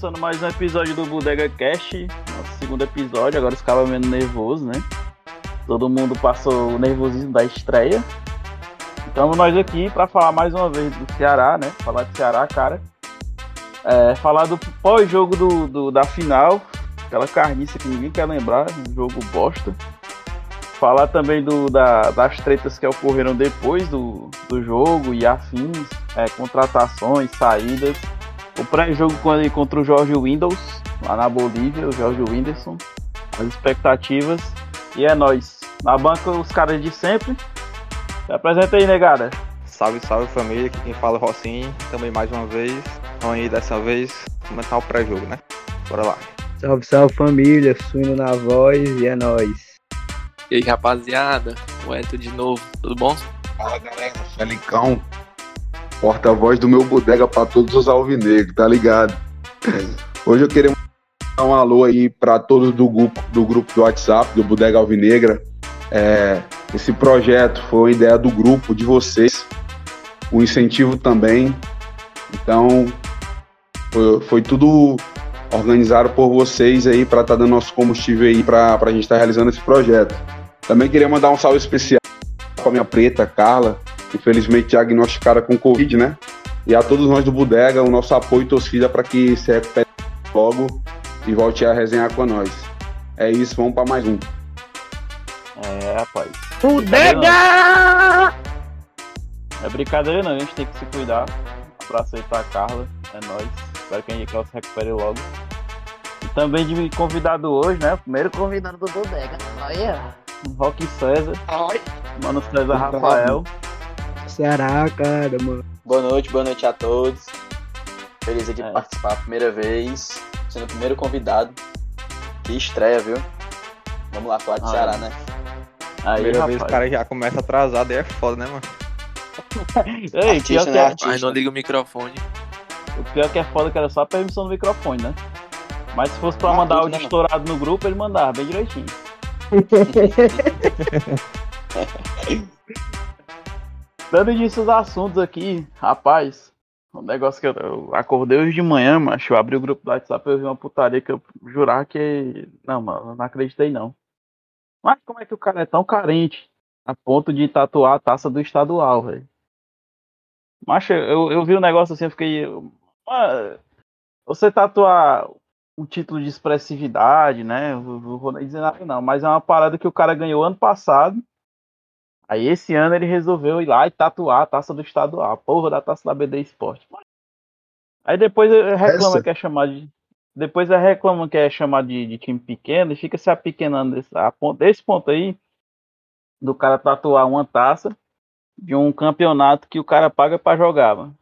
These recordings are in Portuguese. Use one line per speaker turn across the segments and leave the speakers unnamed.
começando mais um episódio do Bodega Cast, nosso segundo episódio, agora os caras menos nervoso, né? Todo mundo passou o nervosismo da estreia. Estamos nós aqui para falar mais uma vez do Ceará, né? Falar de Ceará, cara. É, falar do pós-jogo do, do, da final, aquela carniça que ninguém quer lembrar, um jogo bosta. Falar também do, da, das tretas que ocorreram depois do, do jogo e afins, é, contratações, saídas. O pré-jogo contra o Jorge Windows, lá na Bolívia, o Jorge Whindersson. As expectativas. E é nós. Na banca, os caras de sempre. Se apresenta aí, negada.
Salve, salve família, aqui quem fala é o Rocinho, também mais uma vez. Vamos aí dessa vez comentar o pré-jogo, né? Bora lá.
Salve, salve família, suíno na voz e é nóis.
E aí, rapaziada, o Eto de novo, tudo bom?
Fala galera, Felicão, porta-voz do meu bodega para todos os alvinegros, tá ligado? Hoje eu queria dar um alô aí para todos do grupo, do grupo do WhatsApp, do Bodega Alvinegra. É, esse projeto foi ideia do grupo, de vocês, o incentivo também. Então, foi, foi tudo organizado por vocês aí para estar tá dando nosso combustível aí para a gente estar tá realizando esse projeto. Também queria mandar um salve especial para minha preta, Carla, infelizmente diagnosticada com Covid, né? E a todos nós do Bodega, o nosso apoio e torcida para que se recupere logo e volte a resenhar com nós. É isso, vamos para mais um.
É, rapaz.
Bodega!
É brincadeira não, a gente tem que se cuidar. Abraço aí pra Carla, é nóis. Espero que a gente se recupere logo. E também de convidado hoje, né? O primeiro convidado do Bodega. Olha, Rock César.
Oi.
Mano César Rafael.
Ceará, cara, mano.
Boa noite, boa noite a todos. Feliz de
É.
participar a primeira vez, sendo o primeiro convidado. Que estreia, viu? Vamos lá falar de
Ah,
Ceará, né?
Aí,
Primeira
rapaz.
vez o cara já começa atrasado, aí é foda, né, mano?
Ei, pior
Artista,
que
né?
é,
Artista.
Mas não liga o microfone.
o pior que é foda que era só a permissão do microfone, né? Mas se fosse pra
Mas
mandar áudio
né,
estourado no grupo, ele mandava bem direitinho. Dando início aos assuntos aqui, rapaz, um negócio que eu, eu acordei hoje de manhã, macho, eu abri o grupo do WhatsApp e eu vi uma putaria que eu jurar que. Não, mano, eu não acreditei não. Mas como é que o cara é tão carente a ponto de tatuar a taça do estadual, velho? Macho, eu, eu vi um negócio assim, eu fiquei. Mano, você tatuar um título de expressividade, né? Eu Não vou nem dizer nada, não, mas é uma parada que o cara ganhou ano passado. Aí esse ano ele resolveu ir lá e tatuar a taça do estadual, a porra da taça da BD Esporte. Aí depois ele reclama
Essa?
que é chamado de. Depois ele reclama que é chamado de, de time pequeno e fica se apequenando desse, a ponto, desse ponto aí do cara tatuar uma taça de um campeonato que o cara paga pra jogar, mano.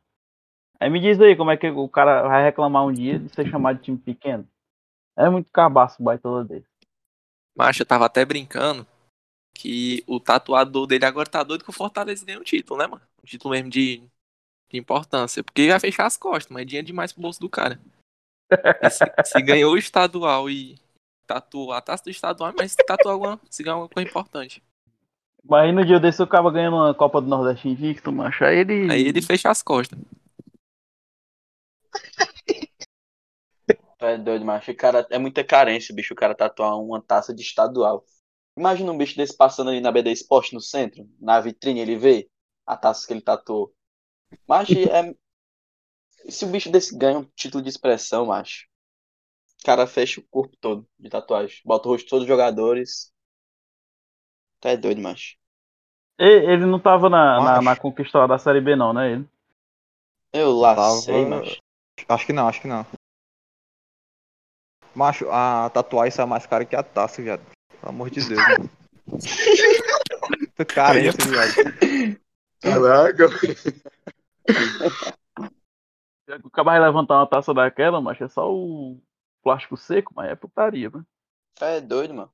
Aí me diz aí como é que o cara vai reclamar um dia de ser chamado de time pequeno. É muito cabaço o baitola dele.
Macho, eu tava até brincando que o tatuador dele agora tá doido que o Fortaleza ganhe um título, né, mano? Um título mesmo de, de importância. Porque vai fechar as costas, mas é dinheiro demais pro bolso do cara. Se, se ganhou o estadual e tatuou a taça do estadual, mas se tatuou alguma, se ganhou alguma coisa importante.
Mas aí no dia desse o cara ganhando uma Copa do Nordeste invicto, macho. Aí ele.
Aí ele fecha as costas.
Tu É doido, macho. O cara é muita carência, bicho. O cara tatuar uma taça de estadual. Imagina um bicho desse passando ali na BD Esporte no centro, na vitrine, ele vê a taça que ele tatuou. Macho, é. Se o bicho desse ganha um título de expressão, macho. O cara fecha o corpo todo de tatuagem. Bota o rosto de todos os jogadores. Tu é doido, macho.
E- Ele não tava na, na, na conquista da Série B, não, né? Ele.
Eu lá
Tava-
sei, macho.
Acho que não, acho que não. Macho, a tatuagem sai mais cara que a taça, viado. Pelo amor de Deus, mano. Caro isso, viado.
Caraca.
O cara vai levantar uma taça daquela, macho, é só o plástico seco, mas é putaria, mano.
Tu é doido, mano.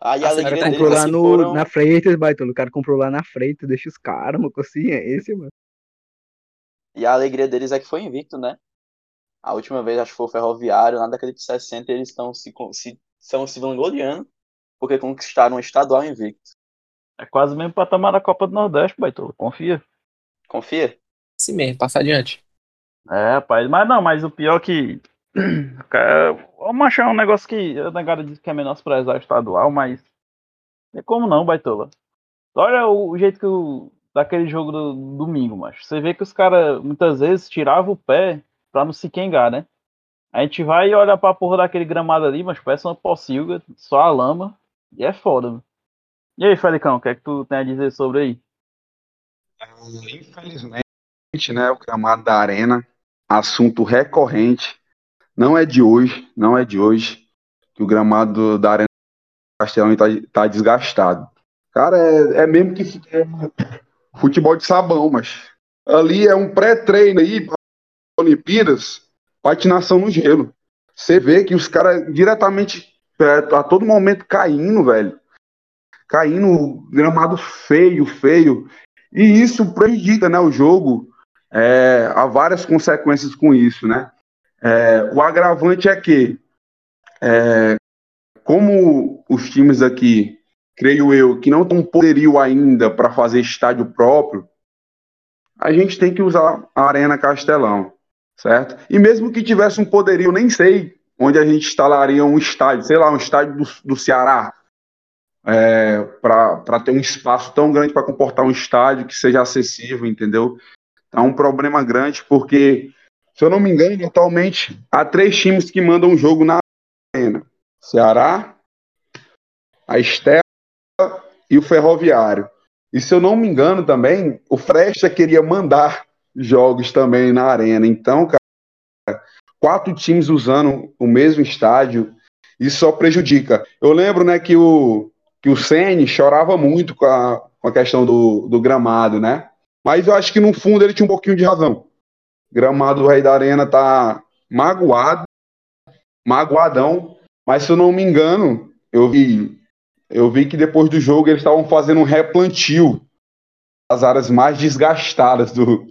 Aí a
O cara
alegria deles
comprou lá no,
foram...
na Freitas, Baitola. O cara comprou lá na Freitas, deixa os caras, uma consciência, mano.
E a alegria deles é que foi invicto, né? A última vez acho que foi o Ferroviário, na década de 60, eles estão se, se, estão se vangloriando porque conquistaram um estadual invicto.
É quase mesmo patamar da Copa do Nordeste, Baitola. Confia.
Confia?
Assim mesmo, passa adiante.
É, rapaz. Mas não, mas o pior que Cara, Vamos achar um negócio que a negada diz que é menosprezar o estadual, mas. É como não, Baitola? Olha o, o jeito que o. Daquele jogo do domingo, mas Você vê que os caras muitas vezes tiravam o pé pra não se quengar, né? A gente vai e olha pra porra daquele gramado ali, mas parece uma pocilga, só a lama. E é foda. E aí, Felicão, o que é que tu tem a dizer sobre aí?
Infelizmente, né, o gramado da arena, assunto recorrente, não é de hoje, não é de hoje, que o gramado da arena Castelão está tá desgastado. Cara, é, é mesmo que é futebol de sabão, mas ali é um pré-treino aí para Olimpíadas, patinação no gelo. Você vê que os caras diretamente é, a todo momento caindo, velho. Caindo, gramado feio, feio. E isso prejudica né, o jogo. É, há várias consequências com isso, né? É, o agravante é que, é, como os times aqui, creio eu, que não têm poderio ainda para fazer estádio próprio, a gente tem que usar a Arena Castelão, certo? E mesmo que tivesse um poderio, nem sei onde a gente instalaria um estádio, sei lá, um estádio do, do Ceará, é, para ter um espaço tão grande para comportar um estádio que seja acessível, entendeu? É um problema grande, porque, se eu não me engano, atualmente há três times que mandam um jogo na arena: Ceará, a Estela e o Ferroviário. E se eu não me engano também, o Fresta queria mandar jogos também na arena. Então, cara, quatro times usando o mesmo estádio, isso só prejudica. Eu lembro, né, que o que o Ceni chorava muito com a, com a questão do, do gramado, né? Mas eu acho que no fundo ele tinha um pouquinho de razão. O gramado do Rei da Arena tá magoado, magoadão, mas se eu não me engano, eu vi eu vi que depois do jogo eles estavam fazendo um replantio das áreas mais desgastadas do,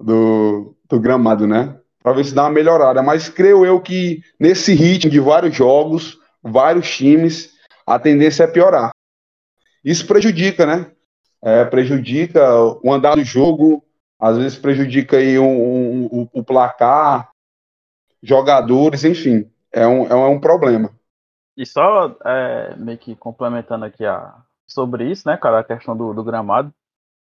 do, do gramado, né? Para ver se dá uma melhorada. Mas creio eu que nesse ritmo de vários jogos, vários times, a tendência é piorar. Isso prejudica, né? É, prejudica o andar do jogo, às vezes prejudica aí um, um, um, o placar, jogadores, enfim, é um, é um problema.
E só é, meio que complementando aqui a, sobre isso, né, cara, a questão do, do gramado.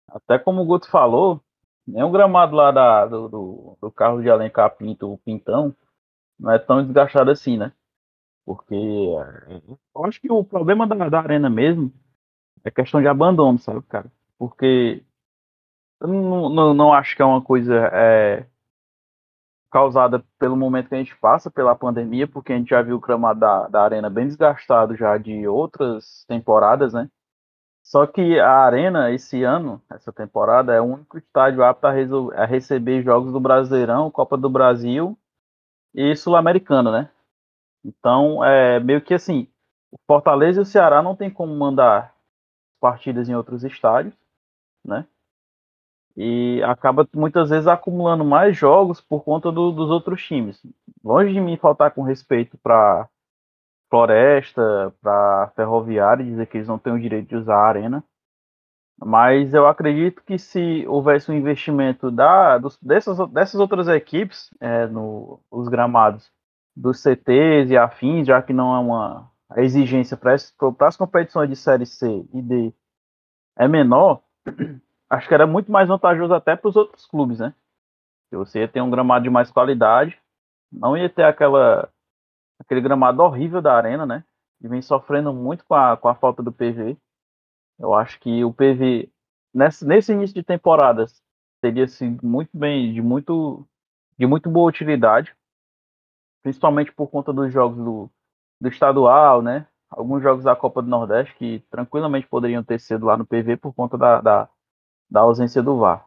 Até como o Guto falou, nem o gramado lá da, do, do, do carro de Alencar Pinto, o Pintão, não é tão desgastado assim, né? Porque é, eu acho que o problema da, da arena mesmo é questão de abandono, sabe, cara? Porque eu não, não, não acho que é uma coisa é, causada pelo momento que a gente passa, pela pandemia, porque a gente já viu o gramado da, da arena bem desgastado já de outras temporadas, né? Só que a Arena, esse ano, essa temporada, é o único estádio apto a, a receber jogos do Brasileirão, Copa do Brasil e Sul-Americano, né? Então, é meio que assim, o Fortaleza e o Ceará não tem como mandar partidas em outros estádios, né? E acaba muitas vezes acumulando mais jogos por conta do, dos outros times. Longe de mim faltar com respeito para Floresta, para Ferroviária, dizer que eles não têm o direito de usar a arena. Mas eu acredito que se houvesse um investimento da, dos, dessas, dessas outras equipes é, no, os gramados dos CTs e afins, já que não é uma exigência para as competições de Série C e D é menor, acho que era muito mais vantajoso até para os outros clubes, né? Se você ia ter um gramado de mais qualidade, não ia ter aquela aquele gramado horrível da arena, né? E vem sofrendo muito com a, com a falta do PV. Eu acho que o PV, nesse, nesse início de temporada, teria sido muito bem, de muito, de muito boa utilidade, principalmente por conta dos jogos do, do estadual, né? Alguns jogos da Copa do Nordeste que tranquilamente poderiam ter sido lá no PV por conta da, da, da ausência do VAR.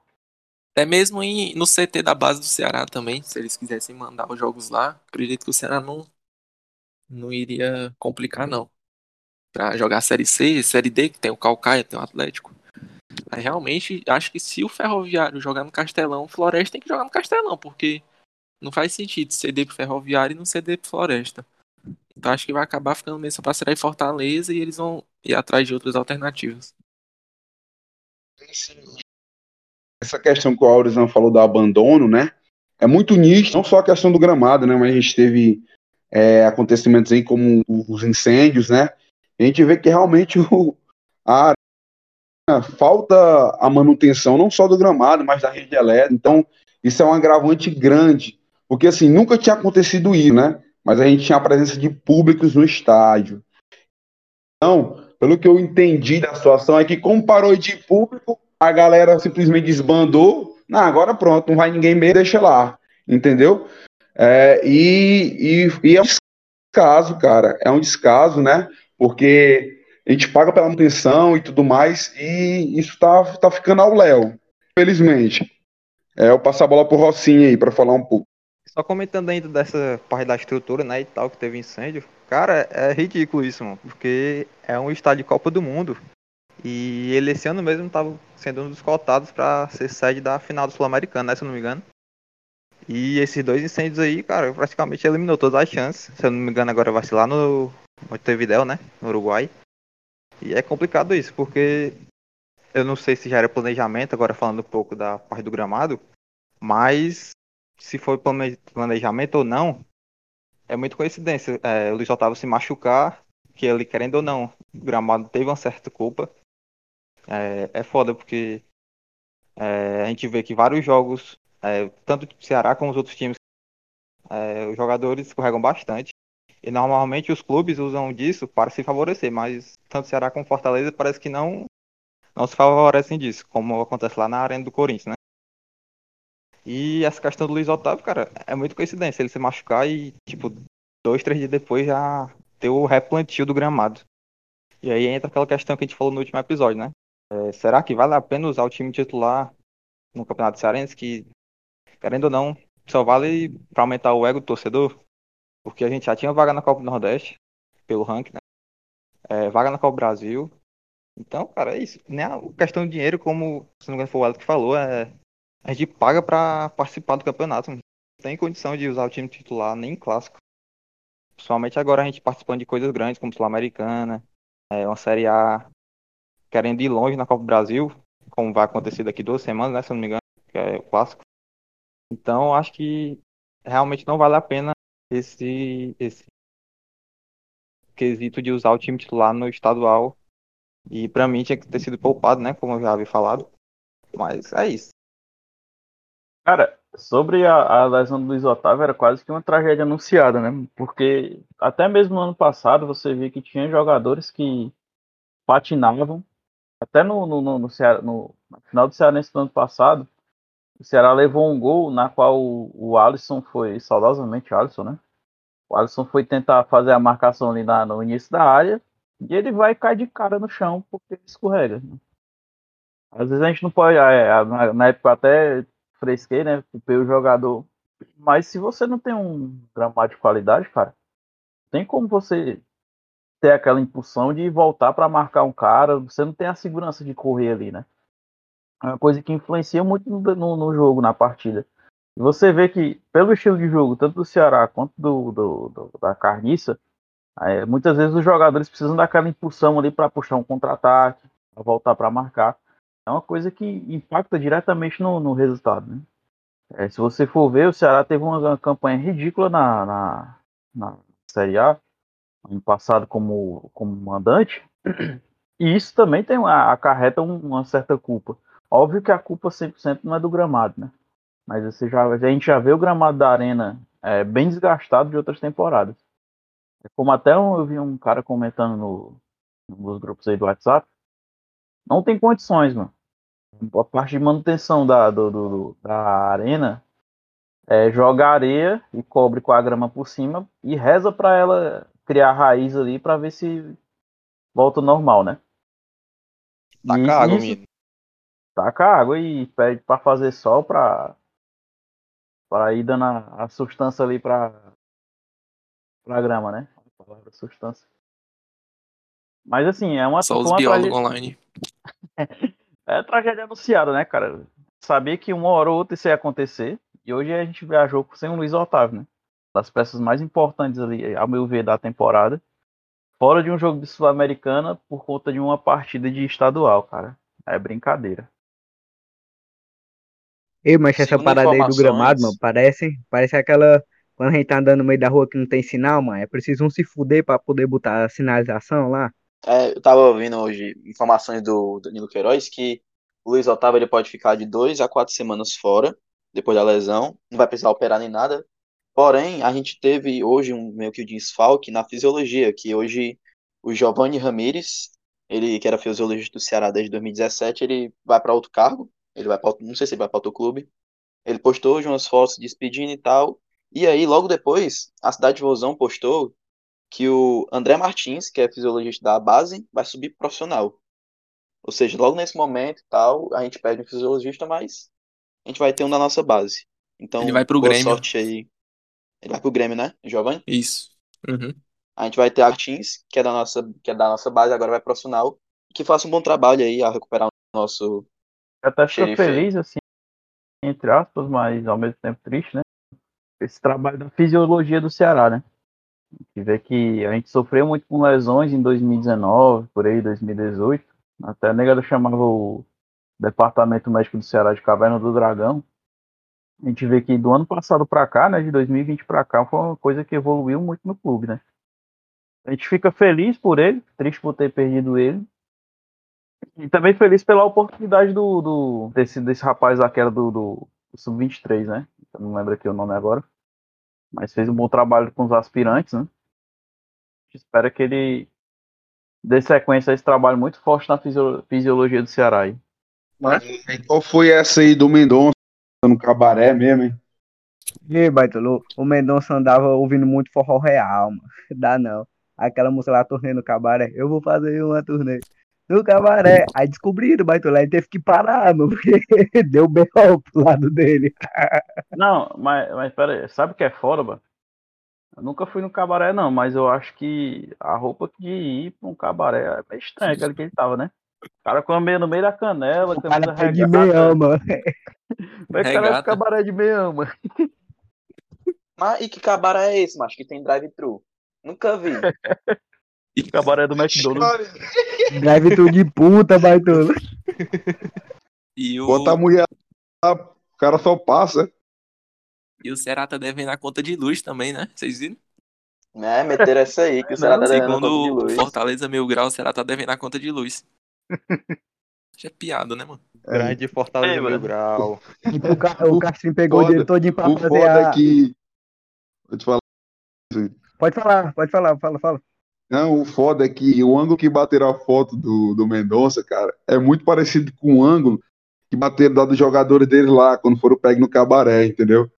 É mesmo em, no CT da base do Ceará também, se eles quisessem mandar os jogos lá, acredito que o Ceará não, não iria complicar, não. Pra jogar Série C, Série D, que tem o Calcaia, tem o Atlético. Mas realmente, acho que se o Ferroviário jogar no Castelão, o Floresta tem que jogar no Castelão, porque não faz sentido ceder pro Ferroviário e não ceder pro Floresta. Então acho que vai acabar ficando mesmo pra Ceará Fortaleza e eles vão ir atrás de outras alternativas.
Essa questão que o Aurizão falou do abandono, né? é muito nítido, não só a questão do gramado, né? Mas a gente teve é, acontecimentos aí como os incêndios, né? A gente vê que realmente o, a área falta a manutenção não só do gramado, mas da rede elétrica. Então, isso é um agravante grande, porque assim, nunca tinha acontecido isso, né? Mas a gente tinha a presença de públicos no estádio. Então, pelo que eu entendi da situação, é que como parou de público, a galera simplesmente desbandou. Não, agora pronto, não vai ninguém mesmo, deixa lá. Entendeu? É, e, e, e é um descaso, cara. É um descaso, né? Porque a gente paga pela manutenção e tudo mais, e isso tá, tá ficando ao léu, felizmente. É, eu passo a bola pro Rocinha aí para falar um pouco.
Só comentando ainda dessa parte da estrutura, né, e tal, que teve incêndio. Cara, é ridículo isso, mano, porque é um estádio de Copa do Mundo. E ele esse ano mesmo estava sendo um dos cotados para ser sede da final do Sul-Americano, né, se eu não me engano. E esses dois incêndios aí, cara, praticamente eliminou todas as chances. Se eu não me engano, agora vai ser lá no Montevideo, né, no Uruguai. E é complicado isso, porque eu não sei se já era planejamento, agora falando um pouco da parte do gramado, mas se foi planejamento ou não, é muito coincidência. É, o Luiz Otávio se machucar, que ele, querendo ou não, o gramado teve uma certa culpa. É, é foda, porque é, a gente vê que vários jogos, é, tanto o Ceará como os outros times, é, os jogadores escorregam bastante. E normalmente os clubes usam disso para se favorecer, mas tanto Ceará como Fortaleza parece que não não se favorecem disso, como acontece lá na Arena do Corinthians, né? E essa questão do Luiz Otávio, cara, é muito coincidência ele se machucar e, tipo, dois, três dias depois já ter o replantio do gramado. E aí entra aquela questão que a gente falou no último episódio, né? É, será que vale a pena usar o time titular no Campeonato Cearense que, querendo ou não, só vale para aumentar o ego do torcedor? Porque a gente já tinha vaga na Copa do Nordeste, pelo ranking, né? É, vaga na Copa do Brasil, então, cara, é isso. Nem a questão de dinheiro, como se não me engano foi o Alex que falou, é. A gente paga para participar do campeonato. Não tem condição de usar o time titular nem clássico. Principalmente agora a gente participando de coisas grandes, como Sul-Americana, é, uma Série A, querendo ir longe na Copa do Brasil, como vai acontecer daqui duas semanas, né, se não me engano, que é o clássico. Então, acho que realmente não vale a pena esse, esse quesito de usar o time titular no estadual e para mim tinha que ter sido poupado, né? Como eu já havia falado. Mas é isso.
Cara, sobre a, a lesão do Luiz Otávio era quase que uma tragédia anunciada, né? Porque até mesmo no ano passado você via que tinha jogadores que patinavam. Até no, no, no, no, Ceará, no, final do Cearense do ano passado, o Ceará levou um gol na qual o, o Alisson foi, saudosamente Alisson, né? O Alisson foi tentar fazer a marcação ali na, no início da área e ele vai cair de cara no chão porque escorrega. Às vezes a gente não pode. É, na época até fresquei, né? Pelo jogador. Mas se você não tem um gramado de qualidade, cara, tem como você ter aquela impulsão de voltar para marcar um cara. Você não tem a segurança de correr ali, né? É uma coisa que influencia muito no, no, no jogo, na partida. E você vê que, pelo estilo de jogo, tanto do Ceará quanto do, do, do da Carniça, Aí, muitas vezes os jogadores precisam daquela impulsão ali para puxar um contra-ataque, para voltar para marcar. É uma coisa que impacta diretamente no, no resultado. Né? É, se você for ver, o Ceará teve uma, uma campanha ridícula na, na, na, Série A, ano passado como, como mandante, e isso também tem acarreta uma certa culpa. Óbvio que a culpa 100% não é do gramado, né? Mas você já, a gente já vê o gramado da Arena é, bem desgastado de outras temporadas. Como até eu vi um cara comentando no, nos grupos aí do WhatsApp, não tem condições, mano. A parte de manutenção da, do, do, da arena é joga areia e cobre com a grama por cima e reza para ela criar raiz ali para ver se volta normal, né?
Taca água, isso,
Taca água e pede para fazer sol para para ir dando a, a substância ali para para grama, né? palavra substância. Mas assim, é uma.
Só os biólogos
tragédia...
online.
é tragédia anunciada, né, cara? Sabia que uma hora ou outra isso ia acontecer. E hoje a gente viajou sem o Luiz Otávio, né? Das peças mais importantes ali, ao meu ver, da temporada. Fora de um jogo de Sul-Americana por conta de uma partida de estadual, cara. É brincadeira.
Ei, mas essa
Segundo
parada aí do gramado, mano, parece, parece aquela. Quando a gente tá andando no meio da rua que não tem sinal, mano, é preciso um se fuder pra poder botar a sinalização lá.
É, eu tava ouvindo hoje informações do Danilo Queiroz que o Luiz Otávio ele pode ficar de dois a quatro semanas fora, depois da lesão, não vai precisar operar nem nada. Porém, a gente teve hoje um meio que um desfalque na fisiologia, que hoje o Giovanni Ramírez, ele que era fisiologista do Ceará desde 2017, ele vai para outro cargo, ele vai não sei se ele vai para outro clube. Ele postou hoje umas fotos despedindo e tal. E aí, logo depois, a cidade de Vozão postou que o André Martins, que é fisiologista da base, vai subir pro profissional. Ou seja, logo nesse momento e tal, a gente perde um fisiologista, mas a gente vai ter um da nossa base. Então,
Ele vai pro
boa
Grêmio.
sorte aí. Ele vai pro Grêmio, né, Giovanni?
Isso. Uhum.
A gente vai ter Martins, que é da nossa, que é da nossa base, agora vai pro profissional, que faça um bom trabalho aí a recuperar o nosso
Eu até fico feliz, assim, entre aspas, mas ao mesmo tempo triste, né? Esse trabalho da fisiologia do Ceará, né? Que vê que a gente sofreu muito com lesões em 2019, por aí, 2018. Até a negada chamava o Departamento Médico do Ceará de Caverna do Dragão. A gente vê que do ano passado pra cá, né, de 2020 pra cá, foi uma coisa que evoluiu muito no clube, né? A gente fica feliz por ele, triste por ter perdido ele. E também feliz pela oportunidade do, do desse, desse rapaz lá que era do, do, do Sub-23, né? Eu não lembro aqui o nome agora. Mas fez um bom trabalho com os aspirantes, né? A gente espera que ele dê sequência a esse trabalho muito forte na fisio- fisiologia do Ceará. Aí.
Qual foi essa aí do Mendonça no cabaré mesmo, hein?
Ei, Baitolo, o Mendonça andava ouvindo muito forró real, mano. Dá não. Aquela música lá, turnê no cabaré. Eu vou fazer uma turnê no cabaré. Aí descobriram, Baitolo, aí teve que parar, mano, porque deu B.O. pro lado dele.
Não, mas, mas pera aí, sabe o que é foda, mano? Eu nunca fui no cabaré, não, mas eu acho que a roupa de ir pra um cabaré é meio estranha, aquele que ele tava, né? O cara com a meia no meio da canela,
O
camisa
cara é de meião, mano.
Como é que o cara
Regata.
cabaré de meião, mano?
Mas e que cabaré é esse, macho, que tem drive-thru? Nunca vi.
Cabaré do McDonald's.
Drive tudo de puta, Baitolo.
E o,
Bota a mulher lá, o cara só passa.
e o Ceará tá devendo a conta de luz também, né? Vocês viram?
né, meter essa aí, que o Ceará tá devendo a
Segundo
conta de
o
luz.
Fortaleza Mil Grau, o Ceará tá devendo a conta de luz. Isso é piada, né, mano?
Grande Fortaleza
Ei,
Mil. Grau.
O, ca... o Castrinho pegou o
Foda.
dinheiro todinho pra
O
fazer
foda
a...
é que. Vou te falar.
Pode falar, pode falar, fala, fala.
Não, o foda é que o ângulo que bateram a foto do, do Mendonça, cara, é muito parecido com o ângulo que bateram da dos jogadores dele lá, quando foram pegos no cabaré, entendeu?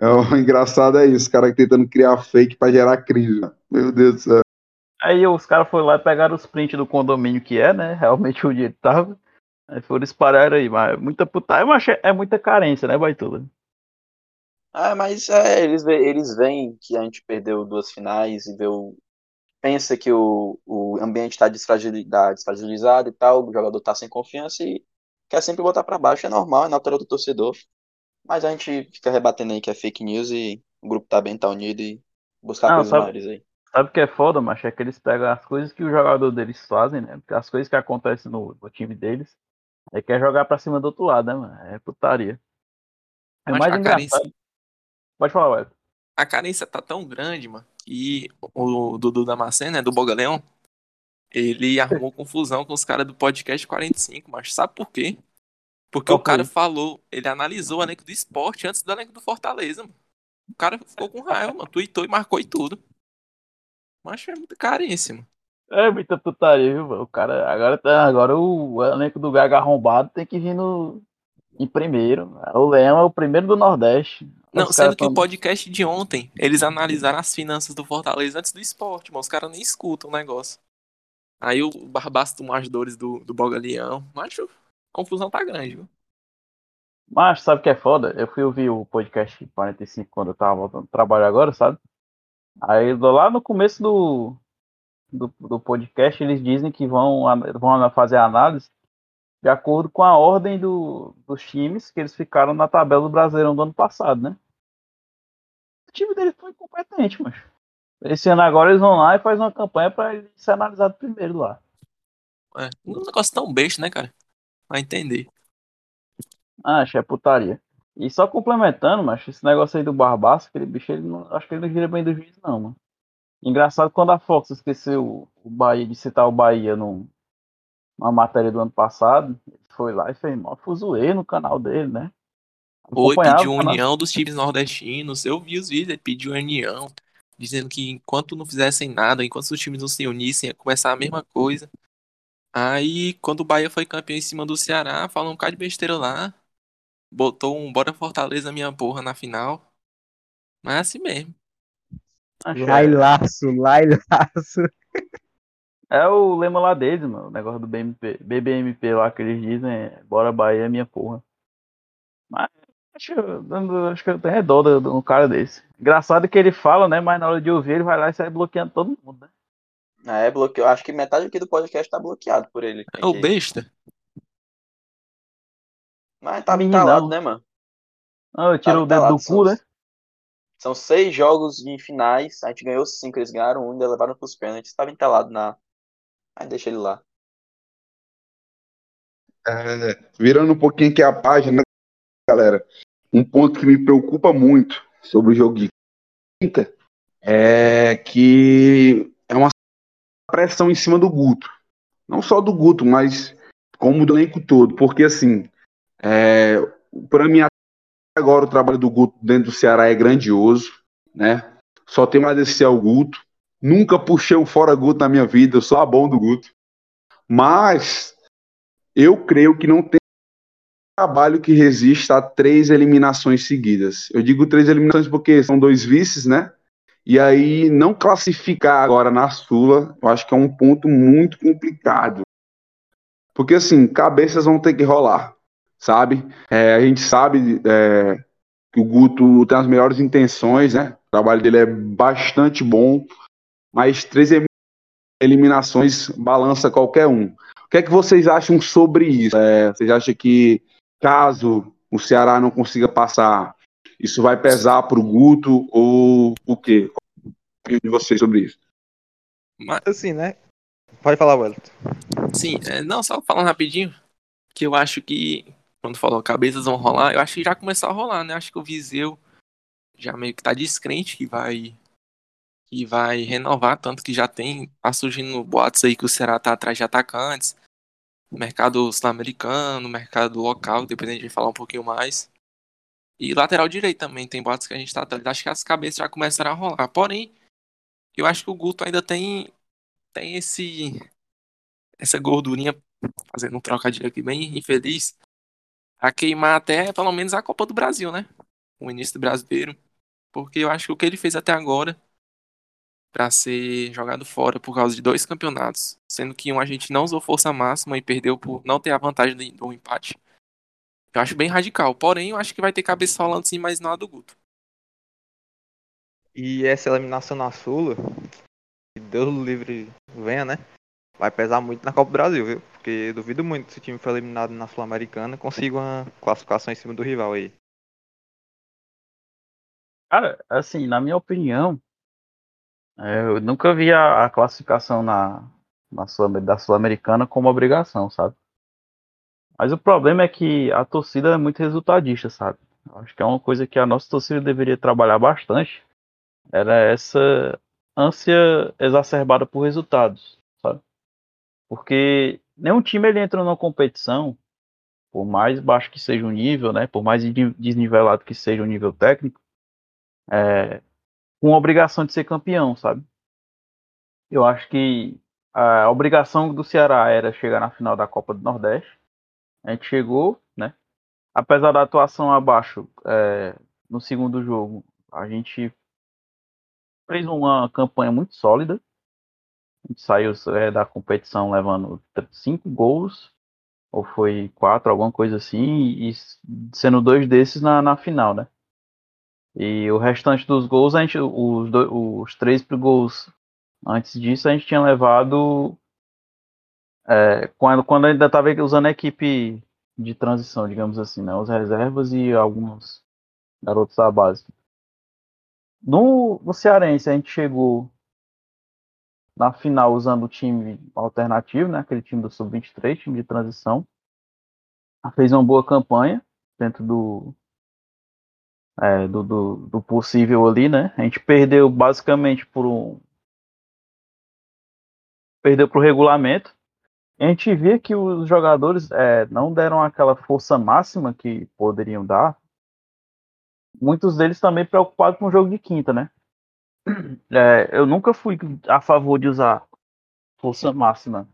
É, o engraçado é isso, os caras tentando criar fake pra gerar crise. Meu Deus do céu.
Aí os caras foram lá e pegaram os prints do condomínio que é, né? Realmente onde ele tava. Aí foram espalhar aí, mas muita putagem, mas é muita carência, né, Baitula?
Ah, mas é, eles, eles veem que a gente perdeu duas finais e vê o, pensa que o, o ambiente está desfragilizado e tal, o jogador tá sem confiança e quer sempre botar pra baixo. É normal, é natural do torcedor. Mas a gente fica rebatendo aí que é fake news e o grupo tá bem, tá unido e buscar
Não,
coisas
sabe-
maiores aí.
Sabe o que é foda, macho? É que eles pegam as coisas que o jogador deles fazem, né? As coisas que acontecem no, no time deles. Aí quer jogar pra cima do outro lado, né, mano? É putaria. É
Mas
mais
a
engraçado.
carência,
Pode falar, Wellington.
a carência tá tão grande, mano. E o Dudu Damasceno, né, do Boga Leão, ele arrumou confusão com os caras do podcast 45, mas sabe por quê? Porque o cara falou, ele analisou o elenco do esporte antes do elenco do Fortaleza, mano. O cara ficou com raiva, mano. Tweetou e marcou e tudo. Mas é muita carência, mano.
É muita putaria, viu, mano? O cara. Agora, tá- agora o elenco do Gaga arrombado tem que vir no, em primeiro. O Leão é o primeiro do Nordeste.
Não, sendo que o
tão-
podcast de ontem, eles analisaram as finanças do Fortaleza antes do esporte, mano. Os caras nem escutam o negócio. Aí o Barbaço tomou as dores do, do Boga Leão. Mas a confusão tá grande, viu?
Mas sabe o que é foda? Eu fui ouvir o podcast 45 quando eu tava voltando do trabalho agora, sabe? Aí lá no começo do, do, do podcast eles dizem que vão, vão fazer a análise de acordo com a ordem do, dos times que eles ficaram na tabela do Brasileirão do ano passado, né? O time deles foi incompetente, mas esse ano agora eles vão lá e fazem uma campanha pra ele ser analisado primeiro lá.
É, um negócio tão besta, né, cara? Vai entender.
Ah, acho é putaria. E só complementando, mas esse negócio aí do Barbaço, aquele bicho, ele não, acho que ele não gira bem do juiz, não, mano. Engraçado quando a Fox esqueceu o Bahia de citar o Bahia num, numa matéria do ano passado, ele foi lá e fez mó fuzuê no canal dele, né?
Oi, pediu união dos times nordestinos. Eu vi os vídeos, ele pediu união. Dizendo que enquanto não fizessem nada, enquanto os times não se unissem, ia começar a mesma coisa. Aí, quando o Bahia foi campeão em cima do Ceará, falou um bocado de besteira lá. Botou um Bora Fortaleza minha porra na final. Mas é assim mesmo.
Lailaço, lailaço.
É, é o lema lá deles, mano. O negócio do BMP, BBMP lá que eles dizem é Bora Bahia, minha porra. Mas acho, que eu- acho que eu tenho dó de um cara desse. Engraçado que ele fala, né? Mas na hora de ouvir, ele vai lá e sai bloqueando todo mundo, né?
É, bloqueou. Acho que metade aqui do podcast tá bloqueado por ele.
É o besta.
Mas tá
Meninão.
entalado, né, mano?
Ah, eu tiro
Tá
o dedo do cu, né?
São seis jogos de finais. A gente ganhou cinco, eles ganharam um, ainda levaram pros pênaltis. Tava entalado na. Aí deixa ele lá.
É, virando um pouquinho aqui a página, galera, um ponto que me preocupa muito sobre o jogo de quinta é que é uma pressão em cima do Guto. Não só do Guto, mas como do elenco todo. Porque, assim, é, para mim, agora o trabalho do Guto dentro do Ceará é grandioso, né? Só tenho a agradecer ao Guto. Nunca puxei o fora Guto na minha vida, eu sou a bom do Guto. Mas eu creio que não tem trabalho que resista a três eliminações seguidas. Eu digo três eliminações porque são dois vices, né? E aí não classificar agora na Sula, eu acho que é um ponto muito complicado. Porque assim, cabeças vão ter que rolar, sabe? É, a gente sabe é, que o Guto tem as melhores intenções, né? O trabalho dele é bastante bom, mas três eliminações balança qualquer um. O que é que vocês acham sobre isso? É, vocês acham que caso o Ceará não consiga passar, isso vai pesar para o Guto ou o quê? Qual de vocês sobre isso?
Mas,
Assim, né? Pode falar, Wellington.
sim, é, não, só falando rapidinho, que eu acho que, quando falou cabeças vão rolar, eu acho que já começou a rolar, né? Acho que o Viseu já meio que tá descrente que vai que vai renovar, tanto que já tem, tá surgindo boatos aí que o Ceará tá atrás de atacantes, mercado sul-americano, mercado local, depois a gente vai falar um pouquinho mais. E lateral direito também, tem boatos que a gente tá atrás. Acho que as cabeças já começaram a rolar. Porém, eu acho que o Guto ainda tem tem esse essa gordurinha fazendo um trocadilho aqui bem infeliz a queimar até pelo menos a Copa do Brasil, né? O início do brasileiro, porque eu acho que o que ele fez até agora para ser jogado fora por causa de dois campeonatos, sendo que um a gente não usou força máxima e perdeu por não ter a vantagem do- empate. Eu acho bem radical, porém eu acho que vai ter cabeça falando sim, mas não a do Guto.
E essa eliminação na Sula, que Deus livre venha, né? Vai pesar muito na Copa do Brasil, viu? Porque duvido muito se o time for eliminado na Sul-Americana consiga uma classificação em cima do rival aí.
Cara, assim, na minha opinião, é, eu nunca vi a, a classificação na, na da Sul-Americana como obrigação, sabe? Mas o problema é que a torcida é muito resultadista, sabe? Acho que é uma coisa que a nossa torcida deveria trabalhar bastante. Era essa ânsia exacerbada por resultados, sabe? Porque nenhum time ele entra numa competição, por mais baixo que seja o nível, né? Por mais desni- desnivelado que seja o nível técnico, é, com a obrigação de ser campeão, sabe? Eu acho que a obrigação do Ceará era chegar na final da Copa do Nordeste. A gente chegou, né? Apesar da atuação abaixo é, no segundo jogo, a gente fez uma campanha muito sólida. A gente saiu é, da competição levando cinco gols, ou foi quatro, alguma coisa assim, e sendo dois desses na, na final, né? E o restante dos gols, a gente, os, do- os três gols antes disso, a gente tinha levado é, quando, quando ainda estava usando a equipe de transição, digamos assim, né? Os reservas e alguns garotos da base. No, no Cearense, a gente chegou na final usando o time alternativo, né? Aquele time do Sub-23, time de transição. Fez uma boa campanha, dentro do, é, do, do, do, possível ali, né? A gente perdeu basicamente por um. Perdeu pro regulamento. A gente via que os jogadores é, não deram aquela força máxima que poderiam dar. Muitos deles também preocupados com o jogo de quinta, né? É, eu nunca fui a favor de usar força máxima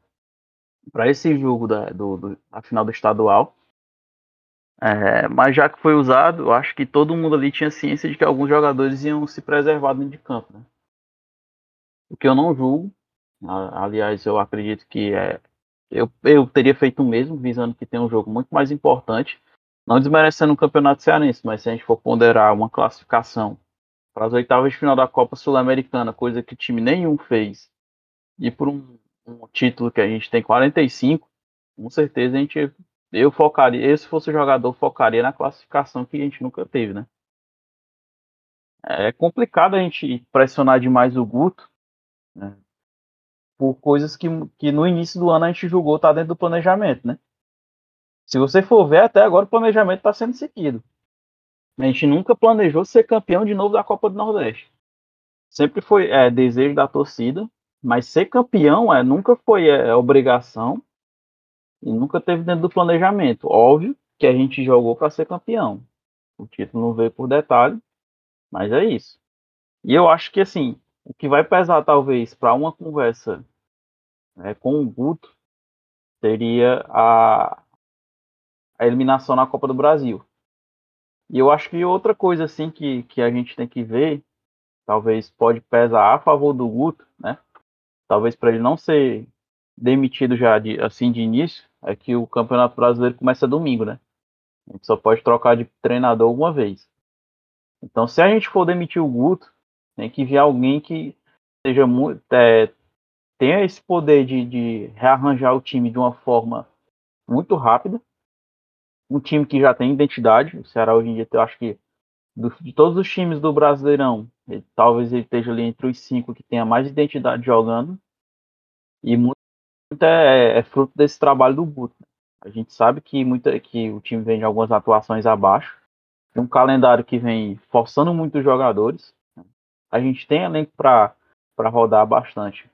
para esse jogo da, do, do, da final do estadual. É, mas já que foi usado, eu acho que todo mundo ali tinha ciência de que alguns jogadores iam se preservar dentro de campo. Né? O que eu não julgo. Aliás, eu acredito que é, eu, eu teria feito o mesmo, visando que tem um jogo muito mais importante. Não desmerecendo o campeonato cearense, mas se a gente for ponderar uma classificação para as oitavas de final da Copa Sul-Americana, coisa que time nenhum fez, e por um, um, título que a gente tem 45, com certeza a gente, eu focaria, eu, se fosse jogador, focaria na classificação que a gente nunca teve, né? É complicado a gente pressionar demais o Guto, né? por coisas que, que no início do ano a gente julgou tá dentro do planejamento, né? Se você for ver, até agora o planejamento está sendo seguido. A gente nunca planejou ser campeão de novo da Copa do Nordeste. Sempre foi é, desejo da torcida, mas ser campeão é, nunca foi é, obrigação e nunca teve dentro do planejamento. Óbvio que a gente jogou para ser campeão. O título não veio por detalhe, mas é isso. E eu acho que assim, o que vai pesar talvez para uma conversa é, com o Guto seria a, a eliminação na Copa do Brasil. E eu acho que outra coisa assim que, que a gente tem que ver, talvez pode pesar a favor do Guto, né? Talvez para ele não ser demitido já de, assim de início, é que o Campeonato Brasileiro começa domingo, né? A gente só pode trocar de treinador uma vez. Então, se a gente for demitir o Guto, tem que vir alguém que seja muito, é, tenha esse poder de, de rearranjar o time de uma forma muito rápida um time que já tem identidade. O Ceará hoje em dia, eu acho que do, de todos os times do Brasileirão, ele, talvez ele esteja ali entre os cinco que tenha mais identidade jogando. E muito é, é fruto desse trabalho do Guto. A gente sabe que, muita, que o time vem de algumas atuações abaixo. Tem um calendário que vem forçando muitos jogadores. A gente tem elenco para rodar bastante.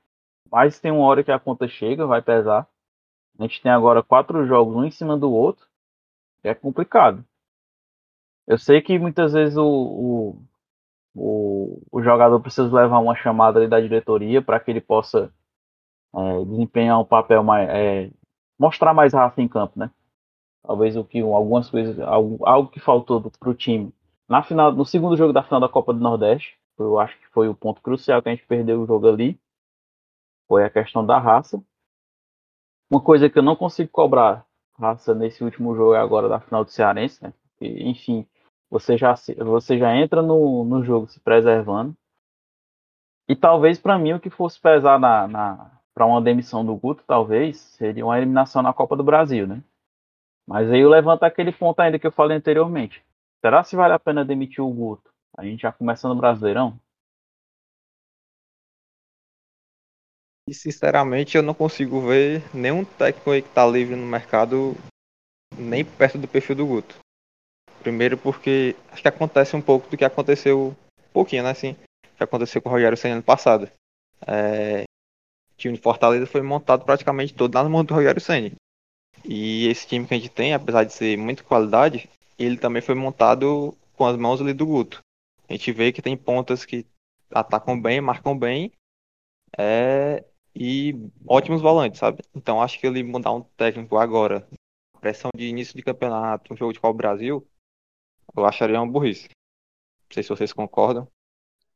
Mas tem uma hora que a conta chega, vai pesar. A gente tem agora quatro jogos, um em cima do outro é complicado. Eu sei que muitas vezes o, o, o, o jogador precisa levar uma chamada da diretoria para que ele possa é, desempenhar um papel mais. É, mostrar mais raça em campo, né? Talvez o que algumas coisas, algo, algo que faltou para o time na final, no segundo jogo da final da Copa do Nordeste, eu acho que foi o ponto crucial que a gente perdeu o jogo ali, foi a questão da raça. Uma coisa que eu não consigo cobrar raça nesse último jogo agora da final do Cearense, né? E, enfim, você já, você já entra no, no jogo se preservando. E talvez para mim o que fosse pesar na, na para uma demissão do Guto, talvez, seria uma eliminação na Copa do Brasil, né? Mas aí eu levanto aquele ponto ainda que eu falei anteriormente. Será se vale a pena demitir o Guto? A gente já começando no Brasileirão?
E sinceramente eu não consigo ver nenhum técnico aí que tá livre no mercado nem perto do perfil do Guto. Primeiro porque acho que acontece um pouco do que aconteceu um pouquinho, né, assim, que aconteceu com o Rogério Senna ano passado. É, time de Fortaleza foi montado praticamente todo nas mãos do Rogério Senna. E esse time que a gente tem, apesar de ser muita qualidade, ele também foi montado com as mãos ali do Guto. A gente vê que tem pontas que atacam bem, marcam bem, é, e ótimos volantes, sabe? Então acho que ele mudar um técnico agora, pressão de início de campeonato, um jogo de Copa Brasil, eu acharia uma burrice. Não sei se vocês concordam.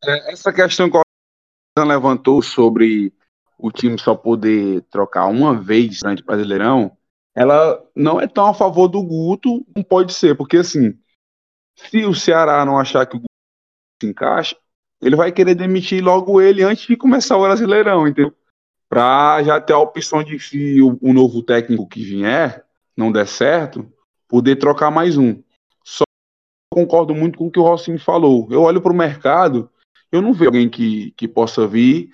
É, essa questão que o levantou sobre o time só poder trocar uma vez durante o Brasileirão, ela não é tão a favor do Guto, não pode ser, porque assim, se o Ceará não achar que o Guto se encaixa, ele vai querer demitir logo ele antes de começar o Brasileirão, entendeu? para já ter a opção de se o, o, novo técnico que vier não der certo, poder trocar mais um. Só concordo muito com o que o Rossinho falou. Eu olho para o mercado, eu não vejo alguém que, que possa vir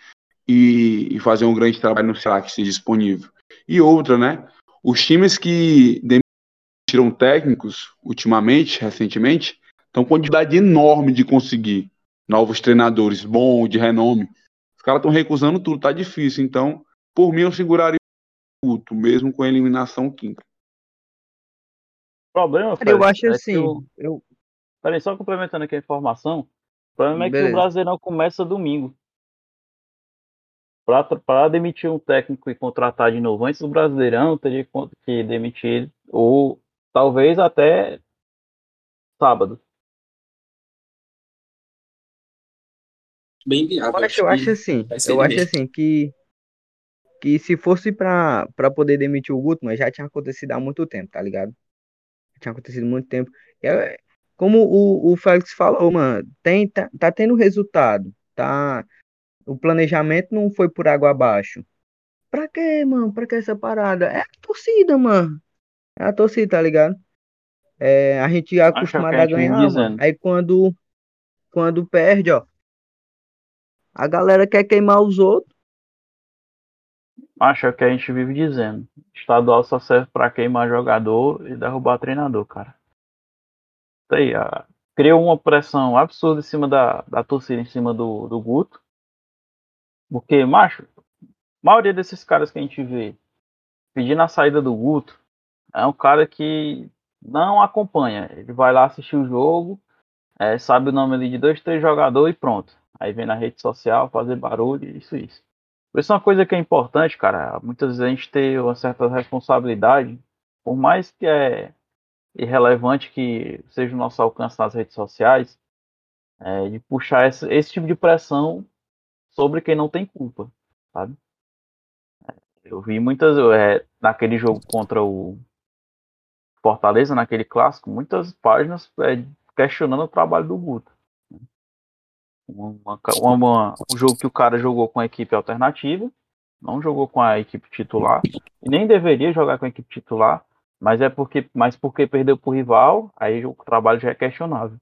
e, e fazer um grande trabalho no Ceará que esteja disponível. E outra, né? Os times que demitiram técnicos ultimamente, recentemente, estão com quantidade enorme de conseguir novos treinadores bons, de renome. Os caras estão recusando tudo, tá difícil. Então, por mim, eu seguraria o Guto, mesmo com a eliminação quinta.
O problema,
Cara, eu
Fred,
acho
é
assim.
o-
Eu,
Peraí, só complementando aqui a informação. O problema é que
Beleza.
o Brasileirão começa domingo. Para demitir um técnico e contratar de novo antes do Brasileirão, teria que demitir ele, ou talvez até sábado.
Bem viável.
Mas eu acho assim, eu acho
mesmo.
assim que que se fosse pra poder demitir o Guto, mas já tinha acontecido há muito tempo, tá ligado? Tinha acontecido há muito tempo. E é- como o, o Félix falou, mano, tem, tá, tá tendo resultado, tá? O planejamento não foi por água abaixo. Pra quê, mano? Pra que essa parada? É a torcida, mano. É a torcida, tá ligado? É, a gente é
que
acostumado
a
ganhar, mano. Aí quando, quando perde, ó, a galera quer queimar os outros.
Acho que a gente vive dizendo. Estadual só serve para queimar jogador e derrubar treinador, cara. Isso aí, criou uma pressão absurda em cima da, da torcida, em cima do, do Guto. Porque, macho, a maioria desses caras que a gente vê pedindo a saída do Guto é um cara que não acompanha. Ele vai lá assistir o jogo, é, sabe o nome ali de dois, três jogadores e pronto. Aí vem na rede social fazer barulho, isso, isso. Por isso é uma coisa que é importante, cara. Muitas vezes a gente ter uma certa responsabilidade, por mais que é irrelevante que seja o nosso alcance nas redes sociais, é, de puxar esse, esse tipo de pressão sobre quem não tem culpa, sabe? É, Eu vi muitas, é, naquele jogo contra o Fortaleza, naquele clássico, muitas páginas é, questionando o trabalho do Guto. Uma- uma- um jogo que o cara jogou com a equipe alternativa, não jogou com a equipe titular, e nem deveria jogar com a equipe titular, mas é porque, mas porque perdeu pro rival, aí o trabalho já é questionável.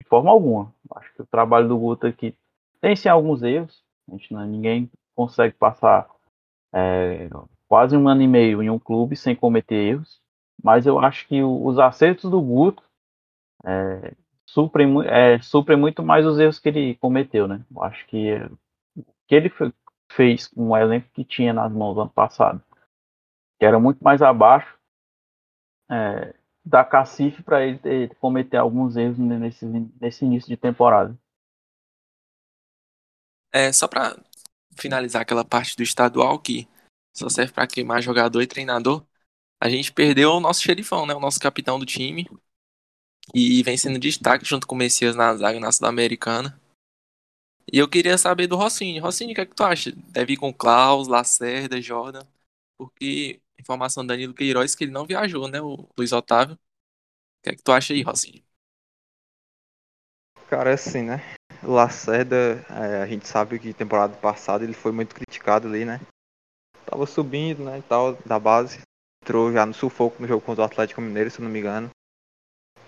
De forma alguma. Acho que o trabalho do Guto aqui tem sim alguns erros. Gente não, ninguém consegue passar é, quase um ano e meio em um clube sem cometer erros. Mas eu acho que os acertos do Guto é, suprem, é, suprem muito mais os erros que ele cometeu, né? Eu acho que é, o que ele fe- fez com o elenco que tinha nas mãos ano passado, que era muito mais abaixo, é, da cacife para ele ter- cometer alguns erros nesse, nesse início de temporada.
É, só pra finalizar aquela parte do estadual que só serve pra queimar jogador e treinador, a gente perdeu o nosso xerifão, né? O nosso capitão do time. E vem sendo destaque junto com o Messias na zaga na Sul-Americana. E eu queria saber do Rossini. Rossini, o que é que tu acha? Deve ir com Klaus, Lacerda, Jordan. Porque informação do Danilo Queiroz que ele não viajou, né? O Luiz Otávio. O que é que tu acha aí, Rossini?
Cara, é assim, né? Lacerda, é, a gente sabe que temporada passada ele foi muito criticado ali, né? Tava subindo, né, e tal, da base. Entrou já no sufoco no jogo contra o Atlético Mineiro, se não me engano.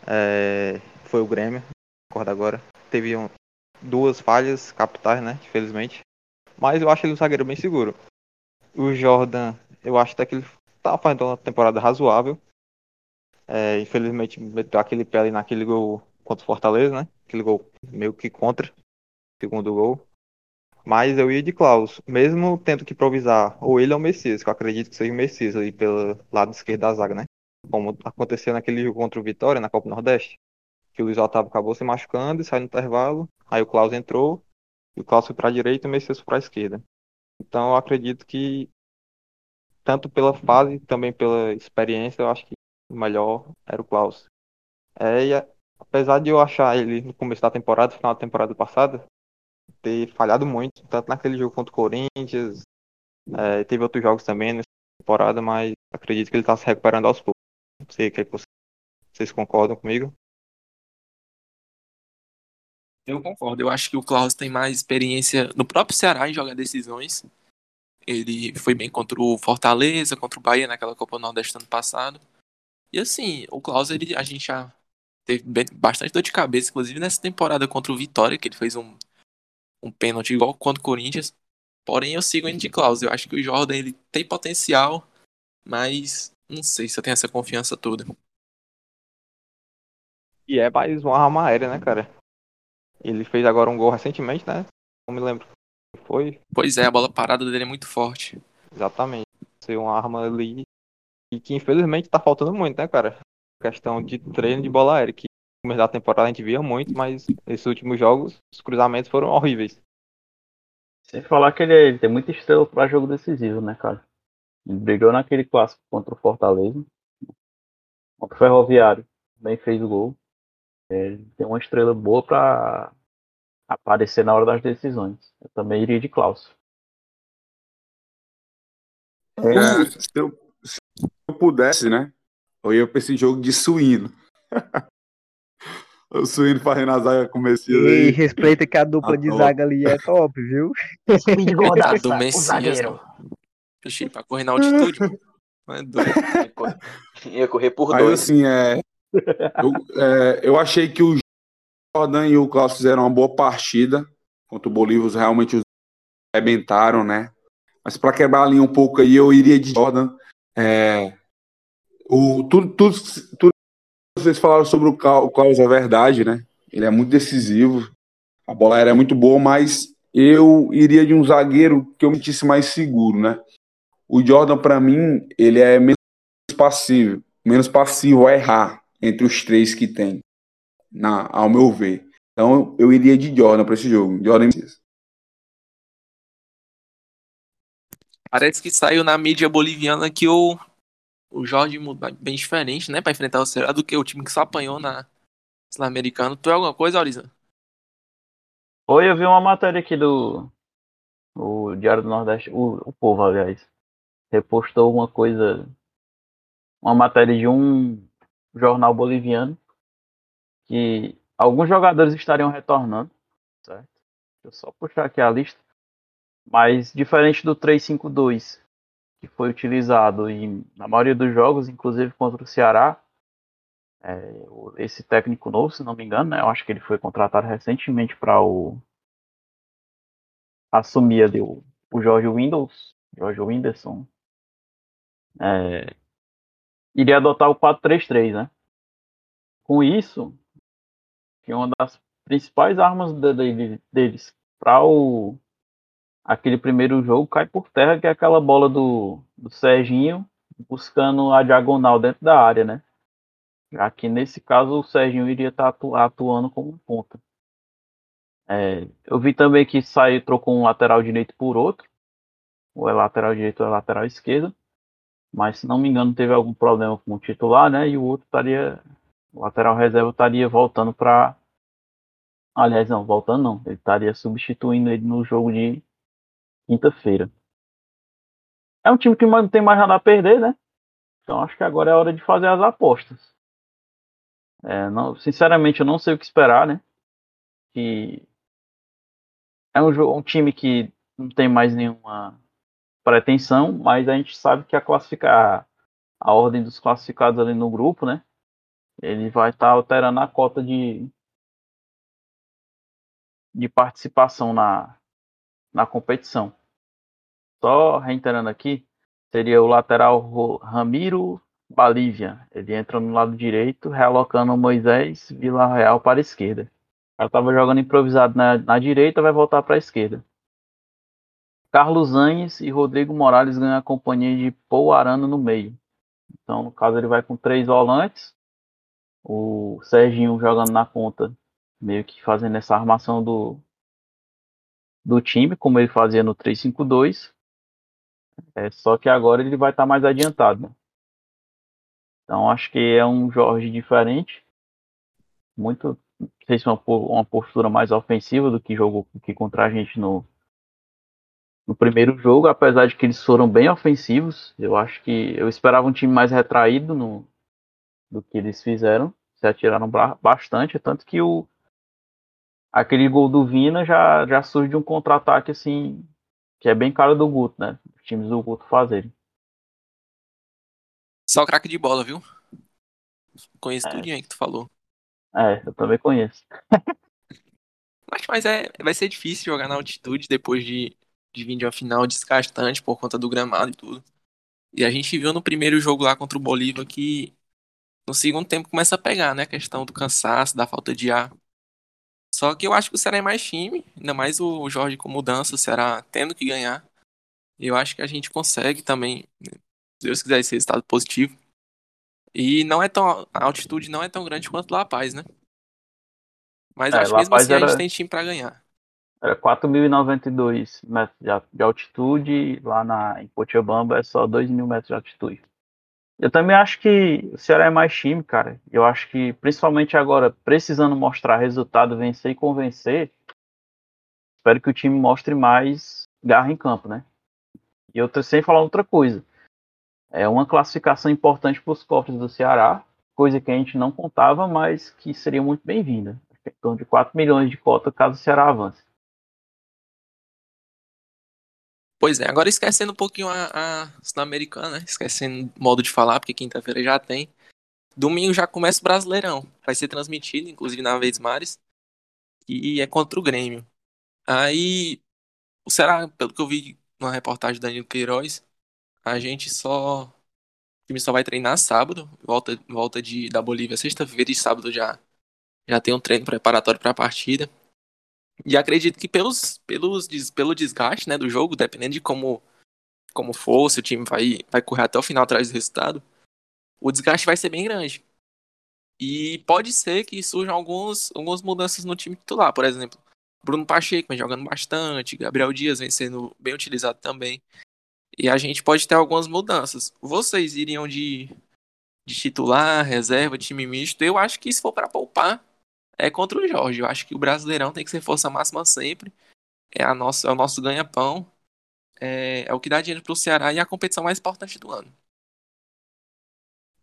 É, foi o Grêmio, recordo agora. Teve um- duas falhas capitais, né, infelizmente. Mas eu acho ele um zagueiro bem seguro. O Jordan, eu acho até que ele tá fazendo uma temporada razoável. É, infelizmente meteu aquele pé ali naquele gol contra o Fortaleza, né? Aquele gol meio que contra, segundo gol. Mas eu ia de Klaus, mesmo tendo que improvisar, ou ele ou o Messias, que eu acredito que seja o Messias ali pelo lado esquerdo da zaga, né? Como aconteceu naquele jogo contra o Vitória, na Copa Nordeste. Que o Luiz Otávio acabou se machucando e saiu no intervalo. Aí o Klaus entrou, e o Klaus foi pra direita e o Messias foi pra esquerda. Então eu acredito que, tanto pela fase, também pela experiência, eu acho que o melhor era o Klaus. É, a- apesar de eu achar ele no começo da temporada, final da temporada passada, ter falhado muito, tanto naquele jogo contra o Corinthians, é, teve outros jogos também nessa temporada, mas acredito que ele está se recuperando aos poucos. Não sei o que, é que vocês, vocês concordam comigo.
Eu concordo. Eu acho que o Klaus tem mais experiência no próprio Ceará em jogar decisões. Ele foi bem contra o Fortaleza, contra o Bahia naquela Copa Nordeste ano passado. E assim, o Klaus, ele, a gente já teve bastante dor de cabeça, inclusive nessa temporada contra o Vitória, que ele fez um, um pênalti igual contra o Corinthians. Porém, eu sigo indo de Klaus. Eu acho que o Jordan ele tem potencial, mas não sei se eu tenho essa confiança toda.
E é mais uma arma aérea, né, cara? Ele fez agora um gol recentemente, né? Não me lembro que foi.
Pois é, a bola parada dele é muito forte.
Exatamente. Ser uma arma ali. E que infelizmente tá faltando muito, né, cara? Questão de treino de bola aérea. Que no começo da temporada a gente via muito, mas esses últimos jogos, os cruzamentos foram horríveis.
Sem falar que ele, é- ele tem muita estrela pra jogo decisivo, né, cara? Ele brigou naquele clássico contra o Fortaleza. Contra o Ferroviário. Também fez o gol. Ele tem uma estrela boa pra aparecer na hora das decisões. Eu também iria de Klaus.
É, se, eu, se eu pudesse, né? Eu ia pra esse jogo de suíno. o suíno fazendo a zaga com o Messias
E
aí.
respeita que a dupla de
Ah,
zaga ali é top, viu?
A do Messias. Oxi, pra correr na altitude, mano. Não é doido.
Ia correr- Ia correr por
Mas
dois.
assim, é, eu, é, eu achei que o Jordan e o Klaus fizeram uma boa partida contra o Bolívia, os- realmente os arrebentaram, né? Mas para quebrar a linha um pouco aí, eu iria de Jordan. É, o, tudo, tudo, tudo vocês falaram sobre o Klaus é verdade, né? Ele é muito decisivo, a bola aérea é muito boa, mas eu iria de um zagueiro que eu me sentisse mais seguro, né? O Jordan, para mim, ele é menos passivo, menos passivo a errar entre os três que tem, na, ao meu ver. Então eu iria de Jordan para esse jogo. Jordan.
Parece que saiu na mídia boliviana que o, o Jorge bem diferente, né? Pra enfrentar o Ceará do que o time que só apanhou na Sul-Americana. Tu é alguma coisa, Auriza?
Oi, eu vi uma matéria aqui do o Diário do Nordeste, o, o Povo, aliás, repostou uma coisa, uma matéria de um jornal boliviano que alguns jogadores estariam retornando, certo? Deixa eu só puxar aqui a lista. Mas diferente do 352 que foi utilizado em, na maioria dos jogos, inclusive contra o Ceará, é, esse técnico novo, se não me engano, né? Eu acho que ele foi contratado recentemente para o assumir ali o, o Jorge Windows, Jorge Whindersson, é, iria adotar o 4-3-3, né? Com isso, que uma das principais armas de- de- deles para o aquele primeiro jogo cai por terra, que é aquela bola do, do Serginho buscando a diagonal dentro da área, né? Já que nesse caso o Serginho iria estar atu- atuando como ponta. É, eu vi também que saiu, trocou um lateral direito por outro. Ou é lateral direito ou é lateral esquerda. Mas se não me engano teve algum problema com o titular, né? E o outro estaria. O lateral reserva estaria voltando para. Aliás, não, voltando não. Ele estaria substituindo ele no jogo de quinta-feira. É um time que não tem mais nada a perder, né? Então acho que agora é hora de fazer as apostas. É, não, sinceramente, eu não sei o que esperar, né? Que é um, um time que não tem mais nenhuma pretensão, mas a gente sabe que a classificar a ordem dos classificados ali no grupo, né? Ele vai estar alterando a cota de de participação na, na competição. Só reiterando aqui, seria o lateral Ro- Ramiro Balívia. Ele entra no lado direito, realocando Moisés Vila Real para a esquerda. Cara estava jogando improvisado na, na direita, vai voltar para a esquerda. Carlos Anhes e Rodrigo Morales ganham a companhia de Paul Arana no meio. Então, no caso, ele vai com três volantes. O Serginho jogando na ponta, meio que fazendo essa armação do, do time, como ele fazia no 3-5-2. É, só que agora ele vai estar mais adiantado. né? Então acho que é um Jorge diferente. Muito. Não sei se uma, uma postura mais ofensiva do que jogou que contra a gente no, no primeiro jogo, apesar de que eles foram bem ofensivos. Eu acho que eu esperava um time mais retraído no, do que eles fizeram. Se atiraram bastante, tanto que o aquele gol do Vina já, já surge de um contra-ataque assim, que é bem cara do Guto, né? Times do Guto fazerem.
Só craque de bola, viu? Conheço
É.
tudinho aí que tu falou.
É, eu também conheço.
Mas, mas é, vai ser difícil jogar na altitude depois de, de vir de uma final desgastante por conta do gramado e tudo. E a gente viu no primeiro jogo lá contra o Bolívar que no segundo tempo começa a pegar, né? A questão do cansaço, da falta de ar. Só que eu acho que o Ceará é mais time, ainda mais o Jorge com mudança, o Ceará tendo que ganhar. Eu acho que a gente consegue também, né, se Deus quiser, esse resultado positivo. E não é tão. A altitude não é tão grande quanto La Paz, né? Mas
É,
acho que mesmo assim a
era-
gente tem time pra ganhar.
Era 4.092 metros de a- de altitude, lá na, em Cochabamba é só 2.000 metros de altitude. Eu também acho que o Ceará é mais time, cara. Eu acho que, principalmente agora, precisando mostrar resultado, vencer e convencer, espero que o time mostre mais garra em campo, né? E eu tô sem falar outra coisa. É uma classificação importante para os cofres do Ceará, coisa que a gente não contava, mas que seria muito bem-vinda. Em torno de 4 milhões de cota caso o Ceará avance.
Pois é, agora esquecendo um pouquinho a, a Sul-Americana, né? Esquecendo o modo de falar, porque quinta-feira já tem. Domingo já começa o Brasileirão. Vai ser transmitido, inclusive na Vez Mares. E é contra o Grêmio. Aí, o Ceará, pelo que eu vi na reportagem do Danilo Queiroz, a gente só. O time só vai treinar sábado. Volta, volta de, da Bolívia sexta-feira e sábado já, já tem um treino preparatório para a partida. E acredito que pelos, pelos, pelo desgaste né, do jogo, dependendo de como, como for, se o time vai, vai correr até o final atrás do resultado, o desgaste vai ser bem grande. E pode ser que surjam alguns, algumas mudanças no time titular, por exemplo. Bruno Pacheco vem jogando bastante, Gabriel Dias vem sendo bem utilizado também. E a gente pode ter algumas mudanças. Vocês iriam de, de titular, reserva, time misto? Eu acho que se for para poupar, é contra o Jorge. Eu acho que o Brasileirão tem que ser força máxima sempre. É, a nossa, é o nosso ganha-pão. É, é o que dá dinheiro pro Ceará e é a competição mais importante do ano.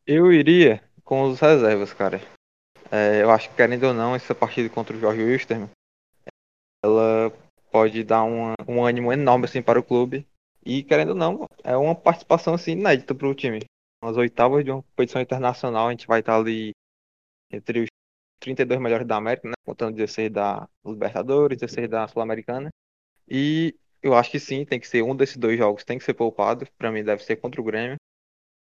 Eu iria com os reservas, cara. É, eu acho que, querendo ou não, essa partida contra o Jorge Wilstermann, ela pode dar uma- um ânimo enorme assim, para o clube. E, querendo ou não, é uma participação assim, inédita para o time. Nas oitavas de uma competição internacional, a gente vai estar ali entre os 32 melhores da América, né? contando 16 da Libertadores, 16 da Sul-Americana. E eu acho que sim, tem que ser um desses dois jogos, tem que ser poupado. Para mim, deve ser contra o Grêmio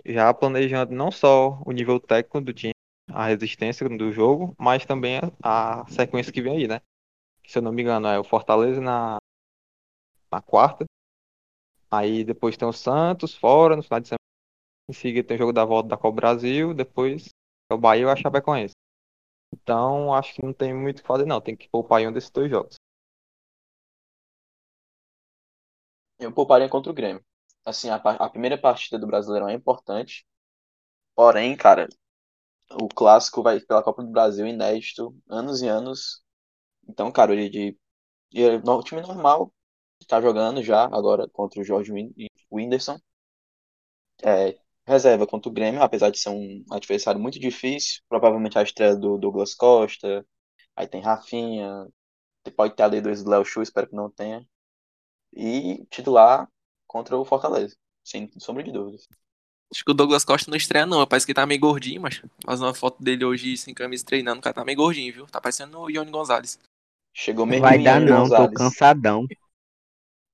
já planejando não só o nível técnico do time, a resistência do jogo, mas também a, sequência que vem aí, né? Se eu não me engano, é o Fortaleza na, na quarta. Aí depois tem o Santos fora, no final de semana. Em seguida tem o jogo da volta da Copa Brasil, depois é o Bahia e a Chapecoense. Então acho que não tem muito o que fazer não, tem que poupar em um desses dois jogos.
Eu pouparia contra o Grêmio. Assim, a, a primeira partida do Brasileirão é importante. Porém, cara, o clássico vai pela Copa do Brasil inédito, anos e anos. Então, cara, de, de, de- no- o time normal tá jogando já agora contra o Jorge Win- Whindersson. É, reserva contra o Grêmio, apesar de ser um adversário muito difícil. Provavelmente a estreia do Douglas Costa. Aí tem Rafinha. Pode ter a dois do Léo Chu, espero que não tenha. E titular contra o Fortaleza, sem sombra de dúvidas.
Acho que o Douglas Costa não estreia, não. Parece que tá meio gordinho, mas faz uma foto dele hoje sem camisa treinando. O cara tá meio gordinho, viu? Tá parecendo o Ione Gonzalez.
Chegou meio
Vai dar não, tô cansadão.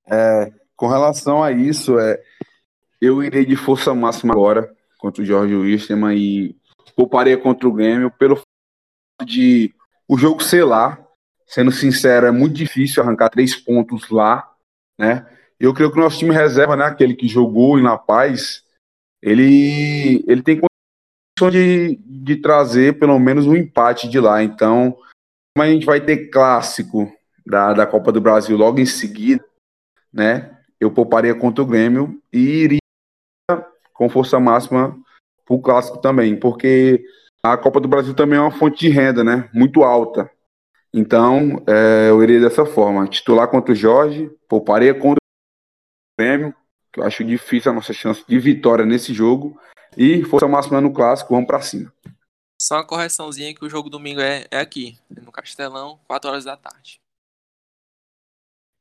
É, com relação a isso, é, eu irei de força máxima agora contra o Jorge Wilstermann e pouparia contra o Grêmio pelo fato de o jogo ser lá. Sendo sincero, é muito difícil arrancar três pontos lá, né? Eu creio que o nosso time reserva, né, aquele que jogou em La Paz, ele, ele tem condição de, de trazer pelo menos um empate de lá. Então, como a gente vai ter clássico da, da Copa do Brasil logo em seguida, né? Eu pouparia contra o Grêmio e iria com força máxima para o clássico também, porque a Copa do Brasil também é uma fonte de renda, né? Muito alta. Então, é, eu iria dessa forma: titular contra o Jorge, pouparia contra o Grêmio, que eu acho difícil a nossa chance de vitória nesse jogo, e força máxima no clássico, vamos para cima.
Só uma correçãozinha que o jogo domingo é, é aqui, no Castelão, 4 horas da tarde.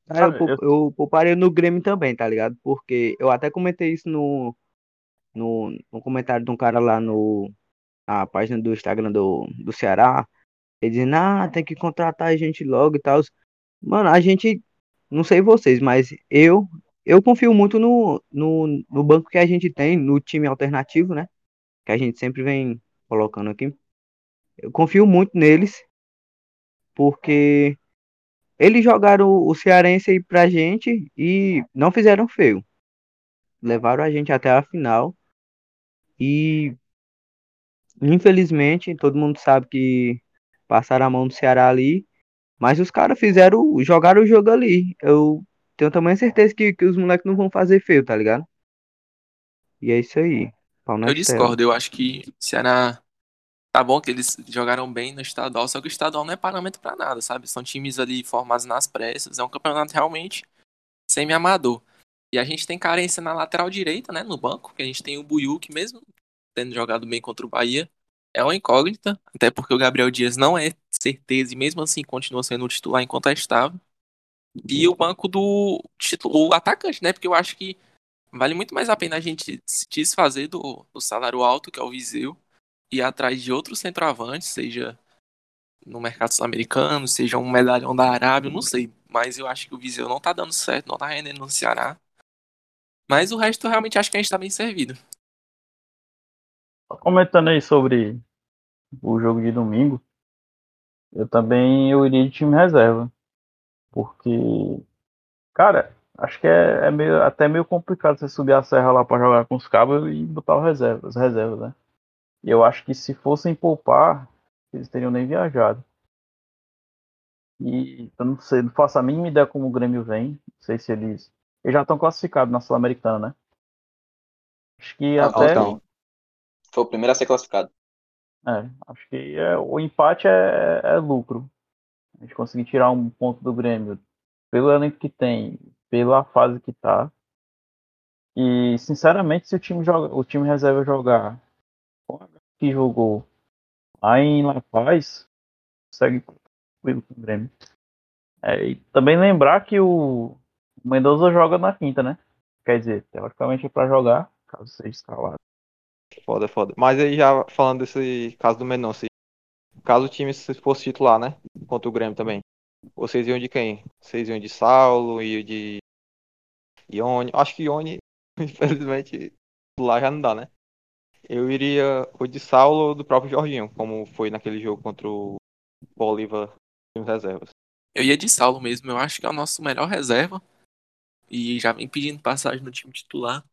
Cara, eu, eu pouparia no Grêmio também, tá ligado? Porque eu até comentei isso no, no, no comentário de um cara lá no na página do Instagram do, do Ceará. Ele dizendo, ah, tem que contratar a gente logo e tal. Mano, a gente, não sei vocês, mas eu eu confio muito no, no, no banco que a gente tem, no time alternativo, né? Que a gente sempre vem colocando aqui. Eu confio muito neles, porque eles jogaram o Cearense aí pra gente e não fizeram feio. Levaram a gente até a final. E infelizmente, todo mundo sabe que passaram a mão do Ceará ali. Mas os caras fizeram, jogaram o jogo ali. Eu tenho também certeza que, que os moleques não vão fazer feio, tá ligado? E é isso aí. Pau na
Eu
tela.
discordo, eu acho que o Ceará. Tá bom que eles jogaram bem no estadual, só que o estadual não é parâmetro pra nada, sabe? São times ali formados nas pressas, é um campeonato realmente semi-amador. E a gente tem carência na lateral direita, né? No banco, que a gente tem o Buiu, que mesmo tendo jogado bem contra o Bahia, é uma incógnita, até porque o Gabriel Dias não é certeza e mesmo assim continua sendo o titular incontestável. E o banco do titu- o atacante, né? Porque eu acho que vale muito mais a pena a gente se desfazer do, do salário alto, que é o Viseu, e atrás de outros centroavantes, seja no mercado sul-americano, seja um medalhão da Arábia, não sei. Mas eu acho que o Viseu não tá dando certo, não tá rendendo no Ceará. Mas o resto eu realmente acho que a gente tá bem servido.
Comentando aí sobre o jogo de domingo, eu também eu iria de time reserva. Porque, cara, acho que é, é meio, até meio complicado você subir a serra lá pra jogar com os cabos e botar o reserva, as reservas, né? E eu acho que se fossem poupar, eles teriam nem viajado. E eu não sei, não faço a mínima ideia como o Grêmio vem. Não sei se eles. Eles já estão classificados na Sul-Americana, né? Acho que
Ah,
até.
então. Foi o primeiro a ser classificado.
É, acho que é, o empate é, é lucro. A gente conseguir tirar um ponto do Grêmio pelo elenco que tem, pela fase que tá. E sinceramente, se o time joga, o time reserva jogar com a que jogou lá em La Paz, consegue tranquilo com o Grêmio. É, e também lembrar que o Mendoza joga na quinta, né? Quer dizer, teoricamente é pra jogar, caso seja escalado.
Foda, foda. Mas aí já falando desse caso do Mendonça, caso o time se fosse titular, né? Contra o Grêmio também. Vocês iam de quem? Vocês iam de Saulo, iam de Ione. Acho que Ione, infelizmente, lá já não dá, né? Eu iria ou de Saulo ou do próprio Jorginho, como foi naquele jogo contra o Bolívar em reservas.
Eu ia de Saulo mesmo, eu acho que é o nosso melhor reserva. E já vem pedindo passagem no time titular.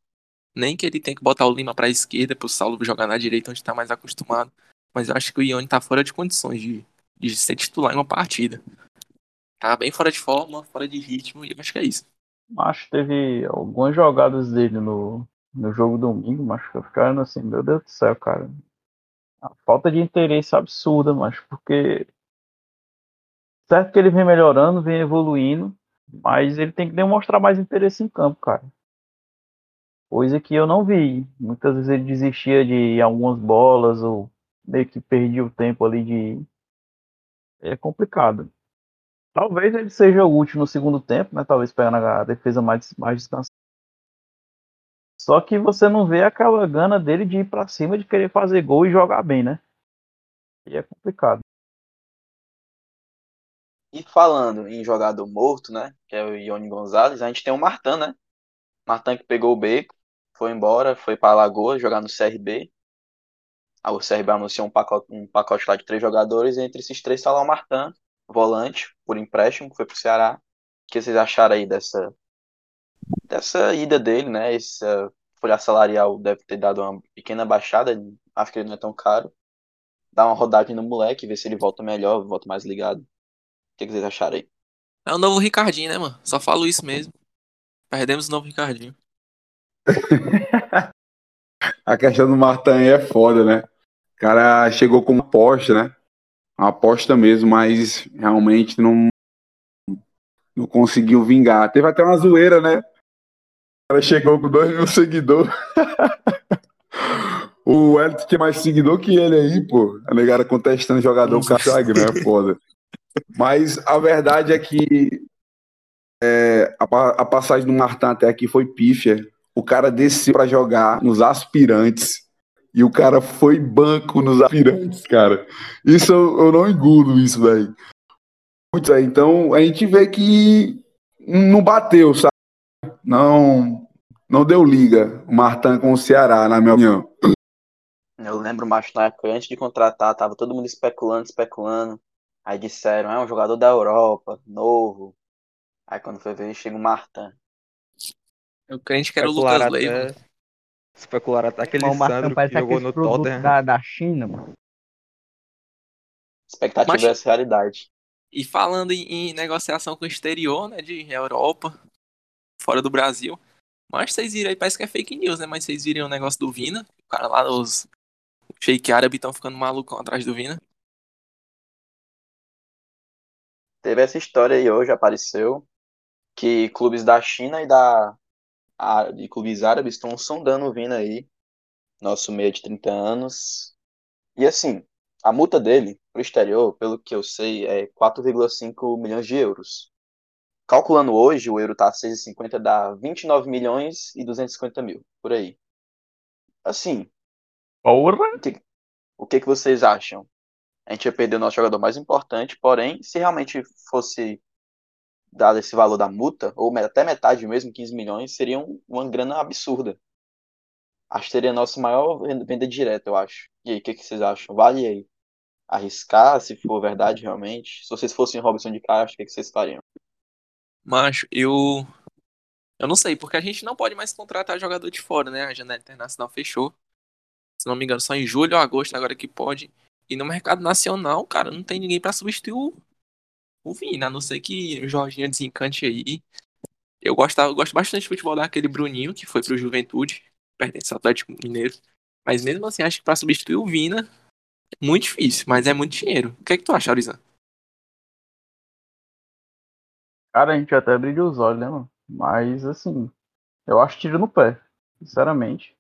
Nem que ele tenha que botar o Lima pra esquerda pro Saulo jogar na direita, onde tá mais acostumado. Mas eu acho que o Ione tá fora de condições de, de ser titular em uma partida. Tá bem fora de forma, fora de ritmo, e acho que é isso.
Acho que teve algumas jogadas dele no, no jogo domingo, mas eu ficando assim, meu Deus do céu, cara. A falta de interesse absurda, mas porque certo que ele vem melhorando, vem evoluindo, mas ele tem que demonstrar mais interesse em campo, cara. Coisa que eu não vi. Muitas vezes ele desistia de algumas bolas ou meio que perdia o tempo ali de. É complicado. Talvez ele seja útil no segundo tempo, né? Talvez pegando a defesa mais, mais descansada. Só que você não vê aquela gana dele de ir pra cima, de querer fazer gol e jogar bem, né? E é complicado.
E falando em jogador morto, né? Que é o Ione Gonzalez, a gente tem o Martan, né? Martan que pegou o beco, foi embora, foi pra Alagoas jogar no CRB. Aí o CRB anunciou um pacote, um pacote lá de três jogadores, e entre esses três está lá o Martan, volante, por empréstimo, que foi pro Ceará. O que vocês acharam aí dessa, dessa ida dele, né? Essa folha salarial deve ter dado uma pequena baixada, acho que ele não é tão caro. Dá uma rodagem no moleque, ver se ele volta melhor, volta mais ligado. O que vocês acharam aí?
É o novo Ricardinho, né, mano? Só falo isso mesmo. Perdemos o novo Ricardinho.
A questão do Martin é foda, né? O cara chegou com uma aposta, né? Aposta mesmo, mas realmente não, não conseguiu vingar. Teve até uma zoeira, né? Cara chegou com 2 mil seguidores. o Elton tinha mais seguidor que ele aí, pô. A negara contestando jogador com Instagram, é foda. Mas a verdade é que é, a, a passagem do Martin até aqui foi pífia. O cara desceu pra jogar nos aspirantes e o cara foi banco nos aspirantes, cara. Isso eu, eu não engulo isso, velho. Muito, velho. Então a gente vê que não bateu, sabe? Não, não deu liga o Martin com o Ceará, na minha opinião.
Eu lembro, macho, na época, antes de contratar, tava todo mundo especulando, especulando. Aí disseram, é um jogador da Europa, novo. Aí quando foi ver, chega o Martin.
Eu crente que era o Lucas Leiva.
Especular até aquele Sandro que jogou no Tottenham.
da, da China, mano.
Expectativa
Mas-
versus realidade.
E falando em, em negociação com o exterior, né, de Europa, fora do Brasil. Mas vocês viram aí, parece que é fake news, né? Mas vocês viram o negócio do Vina. O cara lá, os shake árabe estão ficando malucão atrás do Vina.
Teve essa história aí hoje, apareceu, que clubes da China e da a- de clubes árabes estão sondando o Vina aí, nosso meia de 30 anos. E assim, a multa dele pro exterior, pelo que eu sei, é 4,5 milhões de euros. Calculando hoje, o euro tá a 6,50, dá 29 milhões e 250 mil, por aí. Assim,
Porra!
o que que vocês acham? A gente ia perder o nosso jogador mais importante, porém, se realmente fosse dado esse valor da multa, ou até metade mesmo, 15 milhões, seria um- uma grana absurda. Acho que seria a nossa maior venda direta, eu acho. E aí, o que que vocês acham? Vale aí arriscar, se for verdade realmente? Se vocês fossem Robson de Castro, o que que vocês fariam?
Macho, eu. Eu não sei, porque a gente não pode mais contratar jogador de fora, né? A janela internacional fechou. Se não me engano, só em julho ou agosto agora que pode. E no mercado nacional, cara, não tem ninguém pra substituir o, o Vina, a não ser que o Jorginho desencante aí. Eu gosto, eu gosto bastante de futebol daquele Bruninho, que foi pro Juventude, pertence ao Atlético Mineiro. Mas mesmo assim, acho que pra substituir o Vina é muito difícil, mas é muito dinheiro. O que é que tu acha, Aurizan?
Cara, a gente até brilha os olhos, né, mano? Mas, assim, eu acho tiro no pé, sinceramente.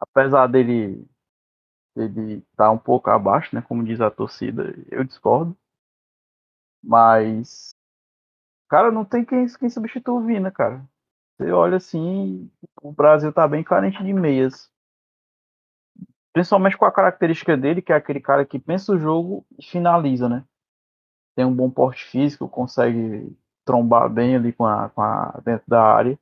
Apesar dele ele tá um pouco abaixo, né, como diz a torcida, eu discordo. Mas, cara, não tem quem, quem substitua o Vina, cara. Você olha assim, o Brasil tá bem carente de meias. Principalmente com a característica dele, que é aquele cara que pensa o jogo e finaliza, né? Tem um bom porte físico, consegue trombar bem ali com a, com a dentro da área.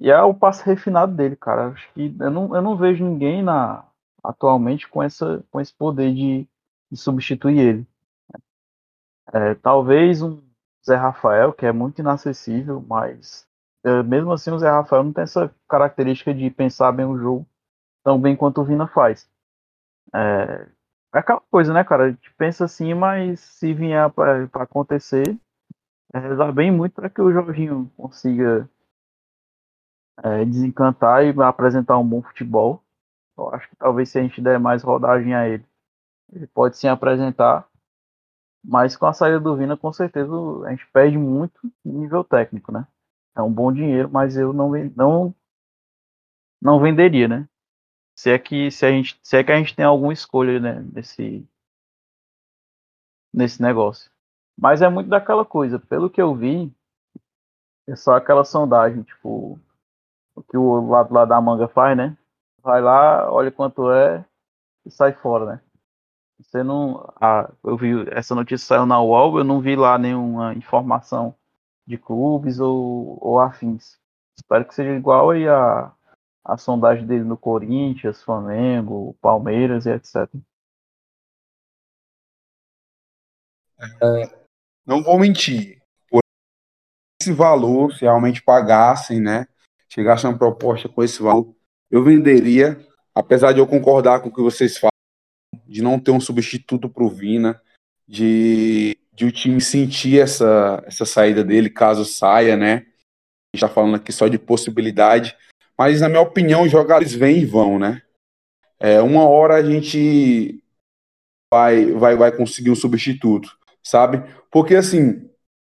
E é o passe refinado dele, cara. Acho que eu não, eu não vejo ninguém na, atualmente com, essa, com esse poder de, de substituir ele. É, talvez um Zé Rafael, que é muito inacessível, mas é, mesmo assim o Zé Rafael não tem essa característica de pensar bem o jogo tão bem quanto o Vina faz. É, é aquela coisa, né, cara? A gente pensa assim, mas se vier para acontecer, é bem muito para que o Jorginho consiga é, desencantar e apresentar um bom futebol. Eu acho que talvez se a gente der mais rodagem a ele, ele pode sim apresentar. Mas com a saída do Vina, com certeza a gente perde muito nível técnico, né? É um bom dinheiro, mas eu não, não, não venderia, né? Se é que se a gente, se é que a gente tem alguma escolha, né, nesse nesse negócio. Mas é muito daquela coisa, pelo que eu vi, é só aquela sondagem, tipo, o que o lado lá da manga faz, né? Vai lá, olha quanto é e sai fora, né? Você não. Ah, eu vi essa notícia saiu na UOL, eu não vi lá nenhuma informação de clubes ou, ou afins. Espero que seja igual aí a, a sondagem dele no Corinthians, Flamengo, Palmeiras e etc.
Não vou mentir. Por esse valor, se realmente pagassem, né? Chegasse uma proposta com esse valor, eu venderia, apesar de eu concordar com o que vocês falam, de não ter um substituto para o Vina, de, de o time sentir essa, essa saída dele, caso saia, né? A gente está falando aqui só de possibilidade, mas na minha opinião, os jogadores vêm e vão, né? É, uma hora a gente vai, vai, vai conseguir um substituto, sabe? Porque assim,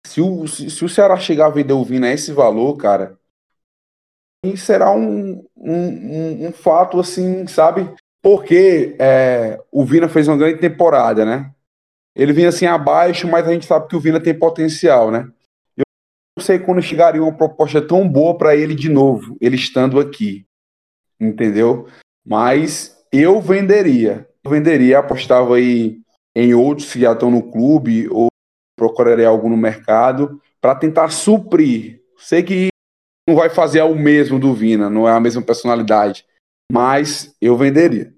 se o, se, se o Ceará chegar a vender o Vina a esse valor, cara, será um, um, um, um fato assim, sabe? Porque é, o Vina fez uma grande temporada, né? Ele vinha assim abaixo, mas a gente sabe que o Vina tem potencial, né? Eu não sei quando chegaria uma proposta tão boa para ele de novo, ele estando aqui, entendeu? Mas eu venderia, eu venderia, apostava aí em outros que já estão no clube ou procuraria algo no mercado para tentar suprir. Sei que não vai fazer o mesmo do Vina, não é a mesma personalidade, mas eu venderia.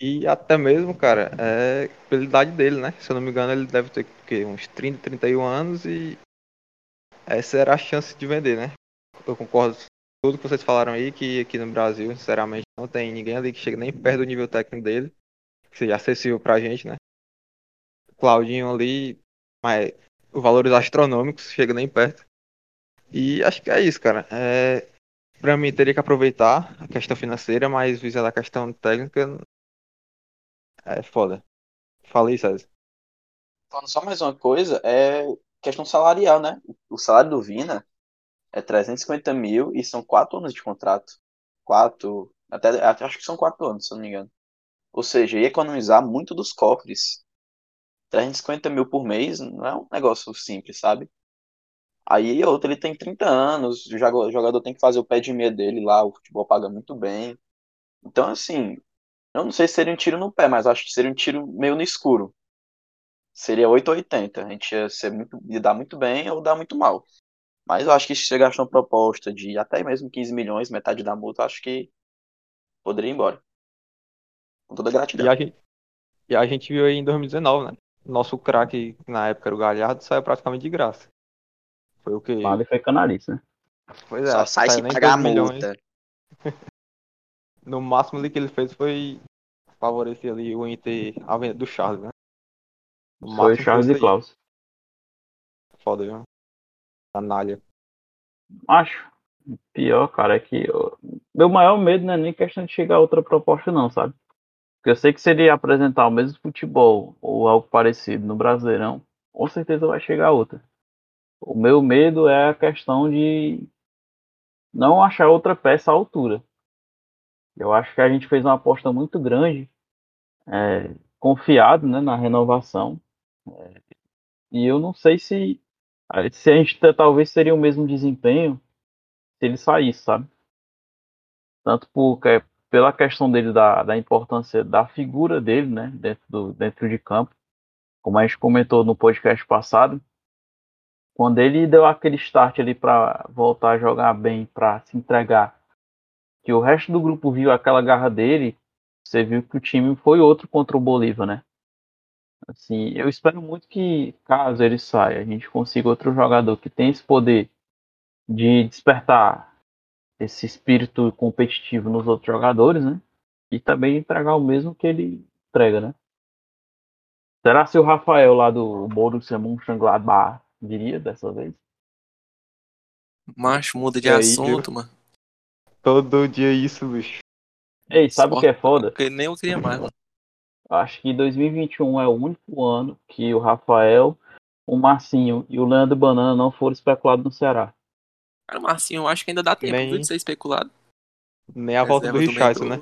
E até mesmo, cara, é pela idade dele, né? Se eu não me engano, ele deve ter quê? uns 30, 31 anos e essa era a chance de vender, né? Eu concordo com tudo que vocês falaram aí, que aqui no Brasil, sinceramente, não tem ninguém ali que chegue nem perto do nível técnico dele, que seja acessível pra gente, né? Claudinho ali, mas valores astronômicos, chega nem perto. E acho que é isso, cara. É, pra mim, teria que aproveitar a questão financeira, mas visando a questão técnica, é foda. Falei, César.
Falando só mais uma coisa, é questão salarial, né? O salário do Vina é 350 mil e são quatro anos de contrato. Quatro, até acho que são quatro anos, se eu não me engano. Ou seja, ia economizar muito dos cofres. 350 mil por mês não é um negócio simples, sabe? Aí outro, ele tem 30 anos, o jogador tem que fazer o pé de meia dele lá, o futebol paga muito bem. Então, assim, eu não sei se seria um tiro no pé, mas acho que seria um tiro meio no escuro. Seria 880. A gente ia, ser muito, ia dar muito bem ou dar muito mal. Mas eu acho que se chegasse uma proposta de até mesmo 15 milhões, metade da multa, acho que poderia ir embora. Com toda gratidão.
E a gente, e a gente viu aí em 2019, né? Nosso craque, na época era o Galhardo, saiu praticamente de graça. Foi o que?
Vale foi canalice, né?
Pois é,
Só sai se pagar a
2 milhões.
multa.
No máximo ali que ele fez foi favorecer ali o Inter, a venda do Charles, né? No
Foi Charles e. Klaus.
Foda, viu? Canalha.
Acho. Pior, cara, é que eu- meu maior medo não é nem questão de chegar a outra proposta, não, sabe? Porque eu sei que se ele apresentar o mesmo futebol ou algo parecido no Brasileirão, com certeza vai chegar outra. O meu medo é a questão de não achar outra peça à altura. Eu acho que a gente fez uma aposta muito grande, é, confiado né, na renovação. É, e eu não sei se, se a gente te- talvez seria o mesmo desempenho se ele saísse, sabe? Tanto pela questão dele da, da importância da figura dele, né, dentro, do, dentro de campo, como a gente comentou no podcast passado, quando ele deu aquele start ali para voltar a jogar bem, para se entregar, que o resto do grupo viu aquela garra dele, você viu que o time foi outro contra o Bolívar, né? Assim, eu espero muito que, caso ele saia, a gente consiga outro jogador que tem esse poder de despertar esse espírito competitivo nos outros jogadores, né? E também entregar o mesmo que ele entrega, né? Será se o Rafael lá do Borussia Mönchengladbach viria dessa vez?
Macho, muda de
E aí,
assunto, mano.
Todo dia isso, bicho.
Ei, sabe o que é foda?
Porque nem eu queria mais, mano.
Acho que 2021 é o único ano que o Rafael, o Marcinho e o Leandro Banana não foram especulados no Ceará.
Cara, o Marcinho, eu acho que ainda dá tempo
Nem
de ser especulado.
Nem a volta do Richardson, né?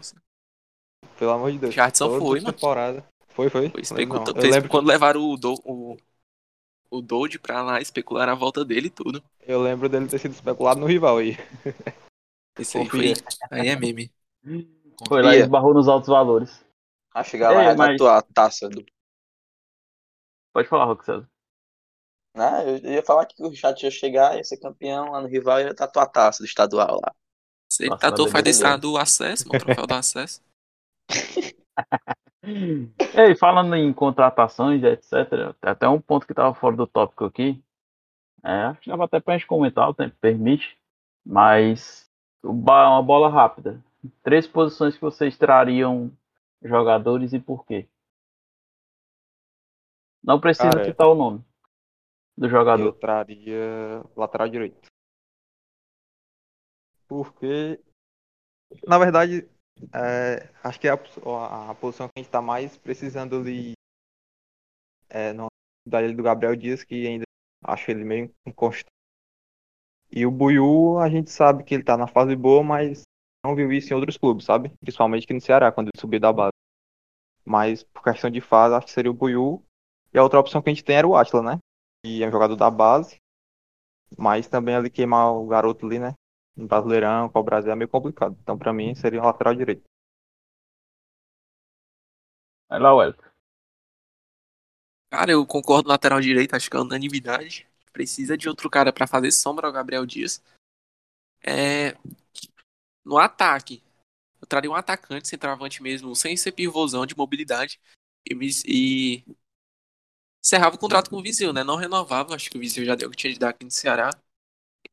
Pelo amor de Deus.
Richardson foi, mano.
temporada. Foi, foi?
Foi
Não,
especulado.
Eu lembro,
Quando levaram o, do, o, o Doide pra lá especular a volta dele e tudo.
eu lembro dele ter sido especulado no rival aí.
Esse aí foi.
Confia.
Aí é meme.
Foi lá e
Confia.
esbarrou nos altos valores.
A chegar lá
É,
e
mas-
tatuar a taça do.
Pode falar, César.
Ah, eu ia falar que o Richard ia chegar, ia ser campeão lá no rival e ia tatuar a taça do estadual lá.
Se ele
Nossa,
tatuou, faz
beleza.
deixar do acesso, mano. Troféu do acesso.
Ei, falando em contratações, etc., até um ponto que estava fora do tópico aqui. É, acho que dava até pra gente comentar, o tempo permite. Mas uma bola rápida. Três posições que vocês trariam jogadores e por quê? Não precisa
Cara,
citar o nome do
Eu
jogador.
traria lateral direito. Porque, na verdade, é, acho que é a, a- posição que a gente tá mais precisando ali é no, da do Gabriel Dias, que ainda acho ele meio inconstante. E o Buiú, a gente sabe que ele tá na fase boa, mas não viu isso em outros clubes, sabe? Principalmente aqui no Ceará, quando ele subiu da base. Mas por questão de fase, acho que seria o Buiú. E a outra opção que a gente tem era o Atila, né? Que é um jogador da base. Mas também ali queimar o garoto ali, né? No Brasileirão, com o Brasil é meio complicado. Então, pra mim, seria um lateral direito.
Vai lá, Wellington.
Cara, eu concordo lateral direito, acho que é unanimidade. Precisa de outro cara pra fazer sombra ao Gabriel Dias. É... No ataque, eu traria um atacante, centroavante mesmo, sem ser pivôzão de mobilidade. E, me- e encerrava o contrato com o Viseu, né? Não renovava, acho que o Viseu já deu o que tinha de dar aqui no Ceará.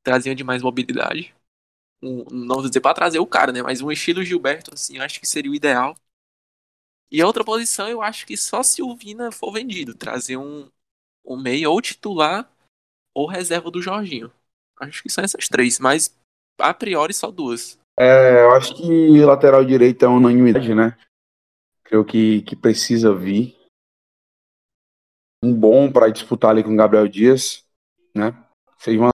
Trazia de mais mobilidade. Um, não vou dizer pra trazer o cara, né? Mas um estilo Gilberto, assim, eu acho que seria o ideal. E a outra posição, eu acho que só se o Vina for vendido, trazer um, um meio ou titular ou reserva do Jorginho. Acho que são essas três, mas a priori só duas.
É, eu acho que lateral direito é unanimidade, né? Creio que, que precisa vir um bom para disputar ali com o Gabriel Dias, né? Seja uma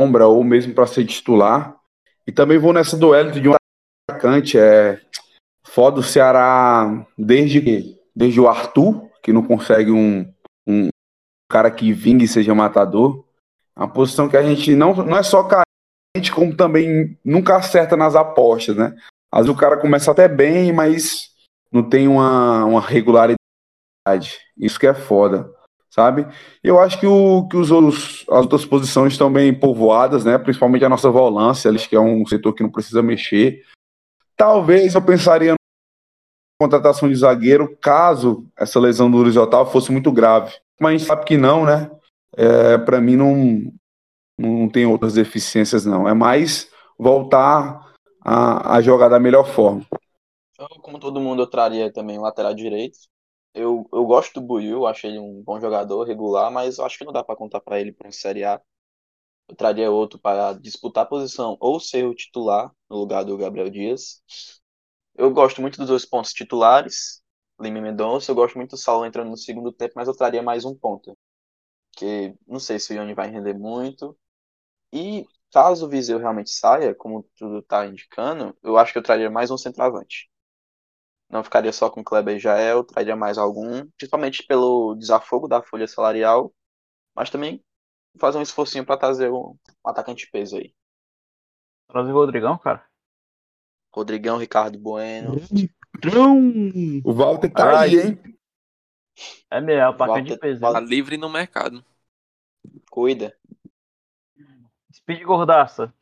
sombra ou mesmo para ser titular. E também vou nessa duelo de um atacante. É foda o Ceará desde desde o Arthur, que não consegue um, um cara que vingue e seja matador. É uma posição que a gente não, não é só carente, como também nunca acerta nas apostas, né? Às vezes o cara começa até bem, mas não tem uma, uma regularidade. Isso que é foda, sabe? Eu acho que, o, que os as outras posições estão bem povoadas, né? Principalmente a nossa volância, que é um setor que não precisa mexer. Talvez eu pensaria na contratação de zagueiro, caso essa lesão do horizontal fosse muito grave. Mas a gente sabe que não, né? É, para mim não, não tem outras deficiências, não. É mais voltar a, a jogar da melhor forma.
Eu, como todo mundo, eu traria também o lateral direito. Eu, eu gosto do Buiu, acho ele um bom jogador, regular, mas acho que não dá para contar para ele para um Série A. Eu traria outro para disputar a posição ou ser o titular no lugar do Gabriel Dias. Eu gosto muito dos dois pontos titulares, Lima e Mendonça. Eu gosto muito do Saulo entrando no segundo tempo, mas eu traria mais um ponto. Que não sei se o Ione vai render muito. E caso o Viseu realmente saia, como tudo está indicando, eu acho que eu traria mais um centroavante. Não ficaria só com Kleber e Jael, traria mais algum, principalmente pelo desafogo da folha salarial, mas também fazer um esforcinho para trazer um, atacante de peso aí.
Trazer o Rodrigão, cara.
Rodrigão, Ricardo Bueno.
O Walter tá aí, hein?
É mesmo, é o atacante de peso.
Tá livre no mercado.
Cuida.
Speed Gordaça.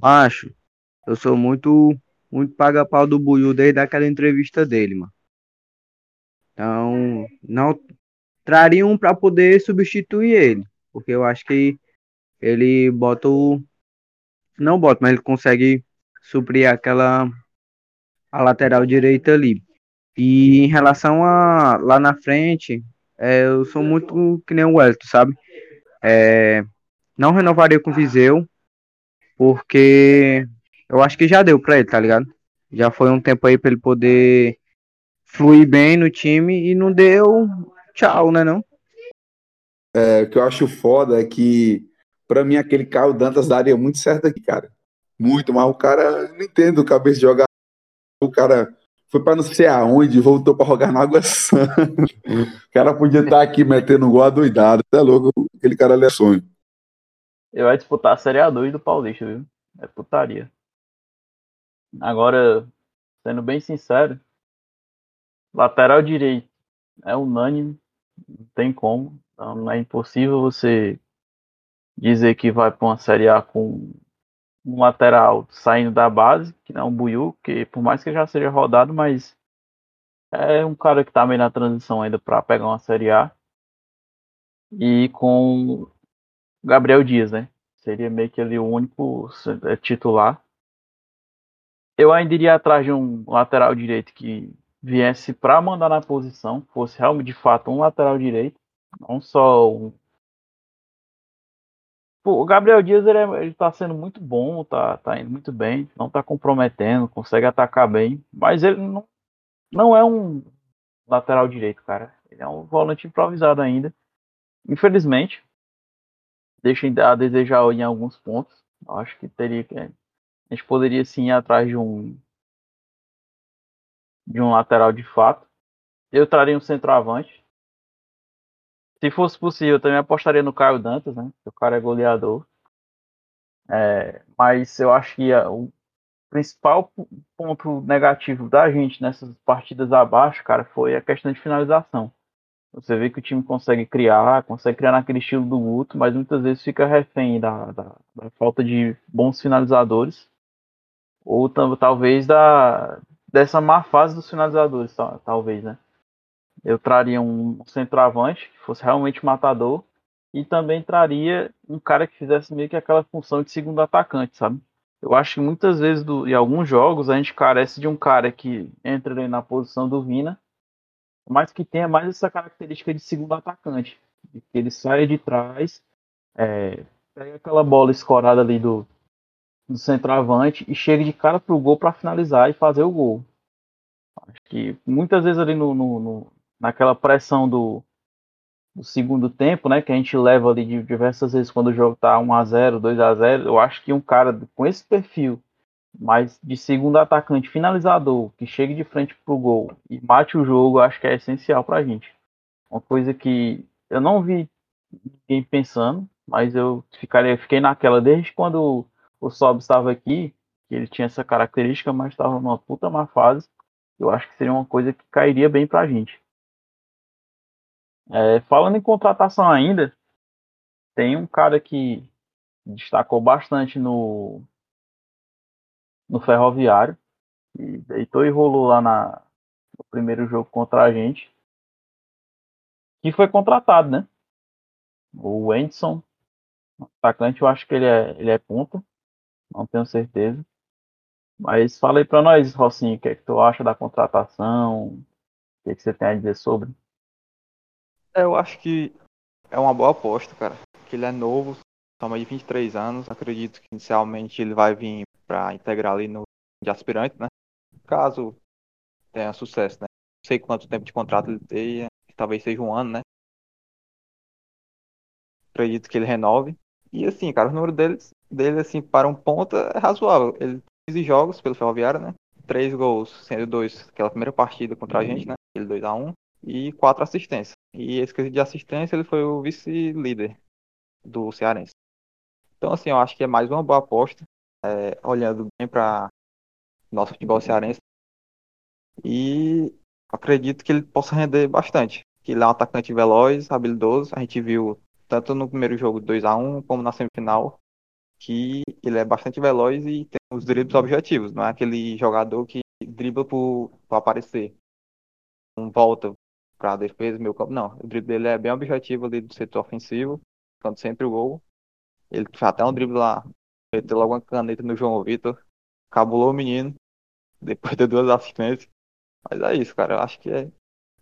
Macho, eu sou muito, muito paga-pau do Buiu desde aquela entrevista dele, mano. Então, não traria um pra poder substituir ele, porque eu acho que ele bota o não bota, mas ele consegue suprir aquela a lateral direita ali. E em relação a lá na frente, é, eu sou muito que nem o Wellington, sabe? É, não renovaria com o Viseu, porque eu acho que já deu pra ele, tá ligado? Já foi um tempo aí pra ele poder fluir bem no time e não deu tchau, né não?
É, o que eu acho foda é que, pra mim, aquele Caio Dantas daria muito certo aqui, cara. Muito, mas o cara, não entendo o cabeça de jogar. O cara foi pra não sei aonde, voltou pra jogar na Água Santa. O cara podia estar aqui metendo gol adoidado. Tá louco? Aquele cara ali é sonho.
Ele vai disputar a Série A2 do Paulista, viu? É putaria. Agora, sendo bem sincero, lateral direito é unânime, não tem como. Então, é impossível você dizer que vai para uma Série A com um lateral saindo da base, que não é um Buiu, que por mais que já seja rodado, mas é um cara que tá meio na transição ainda para pegar uma Série A. E com Gabriel Dias, né? Seria meio que ali o único é, titular. Eu ainda iria atrás de um lateral direito que viesse para mandar na posição, fosse realmente de fato um lateral direito, não só um. Pô, o Gabriel Dias ele, é- ele tá sendo muito bom, tá, tá indo muito bem, não tá comprometendo, consegue atacar bem, mas ele não, não é um lateral direito, cara. Ele é um volante improvisado ainda. Infelizmente, deixa a desejar em alguns pontos. Acho que teria que. A gente poderia sim ir atrás de um. De um lateral de fato. Eu traria um centroavante. Se fosse possível, eu também apostaria no Caio Dantas, né? O cara é goleador. É, mas eu acho que a- o principal ponto negativo da gente nessas partidas abaixo, cara, foi a questão de finalização. Você vê que o time consegue criar, consegue criar naquele estilo do Guto, mas muitas vezes fica refém da, da, da falta de bons finalizadores. Ou talvez da dessa má fase dos finalizadores, ta- talvez, né? Eu traria um centroavante que fosse realmente matador e também traria um cara que fizesse meio que aquela função de segundo atacante, sabe? Eu acho que muitas vezes do, em alguns jogos a gente carece de um cara que entra na posição do Vina, mas que tenha mais essa característica de segundo atacante, que ele saia de trás, é, pega aquela bola escorada ali do, do centroavante e chega de cara pro gol para finalizar e fazer o gol. Acho que muitas vezes ali no, no- no- naquela pressão do, do segundo tempo, né, que a gente leva ali de diversas vezes quando o jogo tá 1 a 0, 2 a 0, eu acho que um cara com esse perfil, mas de segundo atacante finalizador, que chegue de frente pro gol e mate o jogo, acho que é essencial pra gente. Uma coisa que eu não vi ninguém pensando, mas eu ficaria, fiquei naquela desde quando o Sob estava aqui, que ele tinha essa característica, mas estava numa puta má fase. Eu acho que seria uma coisa que cairia bem pra gente. É, falando em contratação ainda, tem um cara que destacou bastante no, no Ferroviário, e deitou e rolou lá na, no primeiro jogo contra a gente, que foi contratado, né? O Wendson, atacante, eu acho que ele é, ele é ponta, não tenho certeza. Mas fala aí pra nós, Rocinho, o que é que tu acha da contratação? O que, é que você tem a dizer sobre?
É, Eu acho que é uma boa aposta, cara. Que ele é novo, toma de 23 anos. Acredito que inicialmente ele vai vir pra integrar ali no de aspirante, né? Caso tenha sucesso, né? Não sei quanto tempo de contrato ele tem, talvez seja um ano, né? Acredito que ele renove. E assim, cara, o número dele, dele assim, para um ponta é razoável. Ele tem 15 jogos pelo Ferroviário, né? Três gols, sendo dois aquela primeira partida contra a gente, né? Ele 2 a 1 e quatro assistências. E esse quesito de assistência, ele foi o vice-líder do Cearense. Então, assim, eu acho que é mais uma boa aposta, é, olhando bem para nosso futebol cearense. E acredito que ele possa render bastante. Que ele é um atacante veloz, habilidoso. A gente viu tanto no primeiro jogo 2 a 1 como na semifinal que ele é bastante veloz e tem os dribles objetivos. Não é aquele jogador que dribla por aparecer. Não volta para defesa, meio campo. Não, o drible dele é bem objetivo ali do setor ofensivo, quando sempre o gol. Ele fez até um drible lá, meteu logo uma caneta no João Vitor, cabulou o menino, depois deu duas assistências. Mas é isso, cara. Eu acho que é-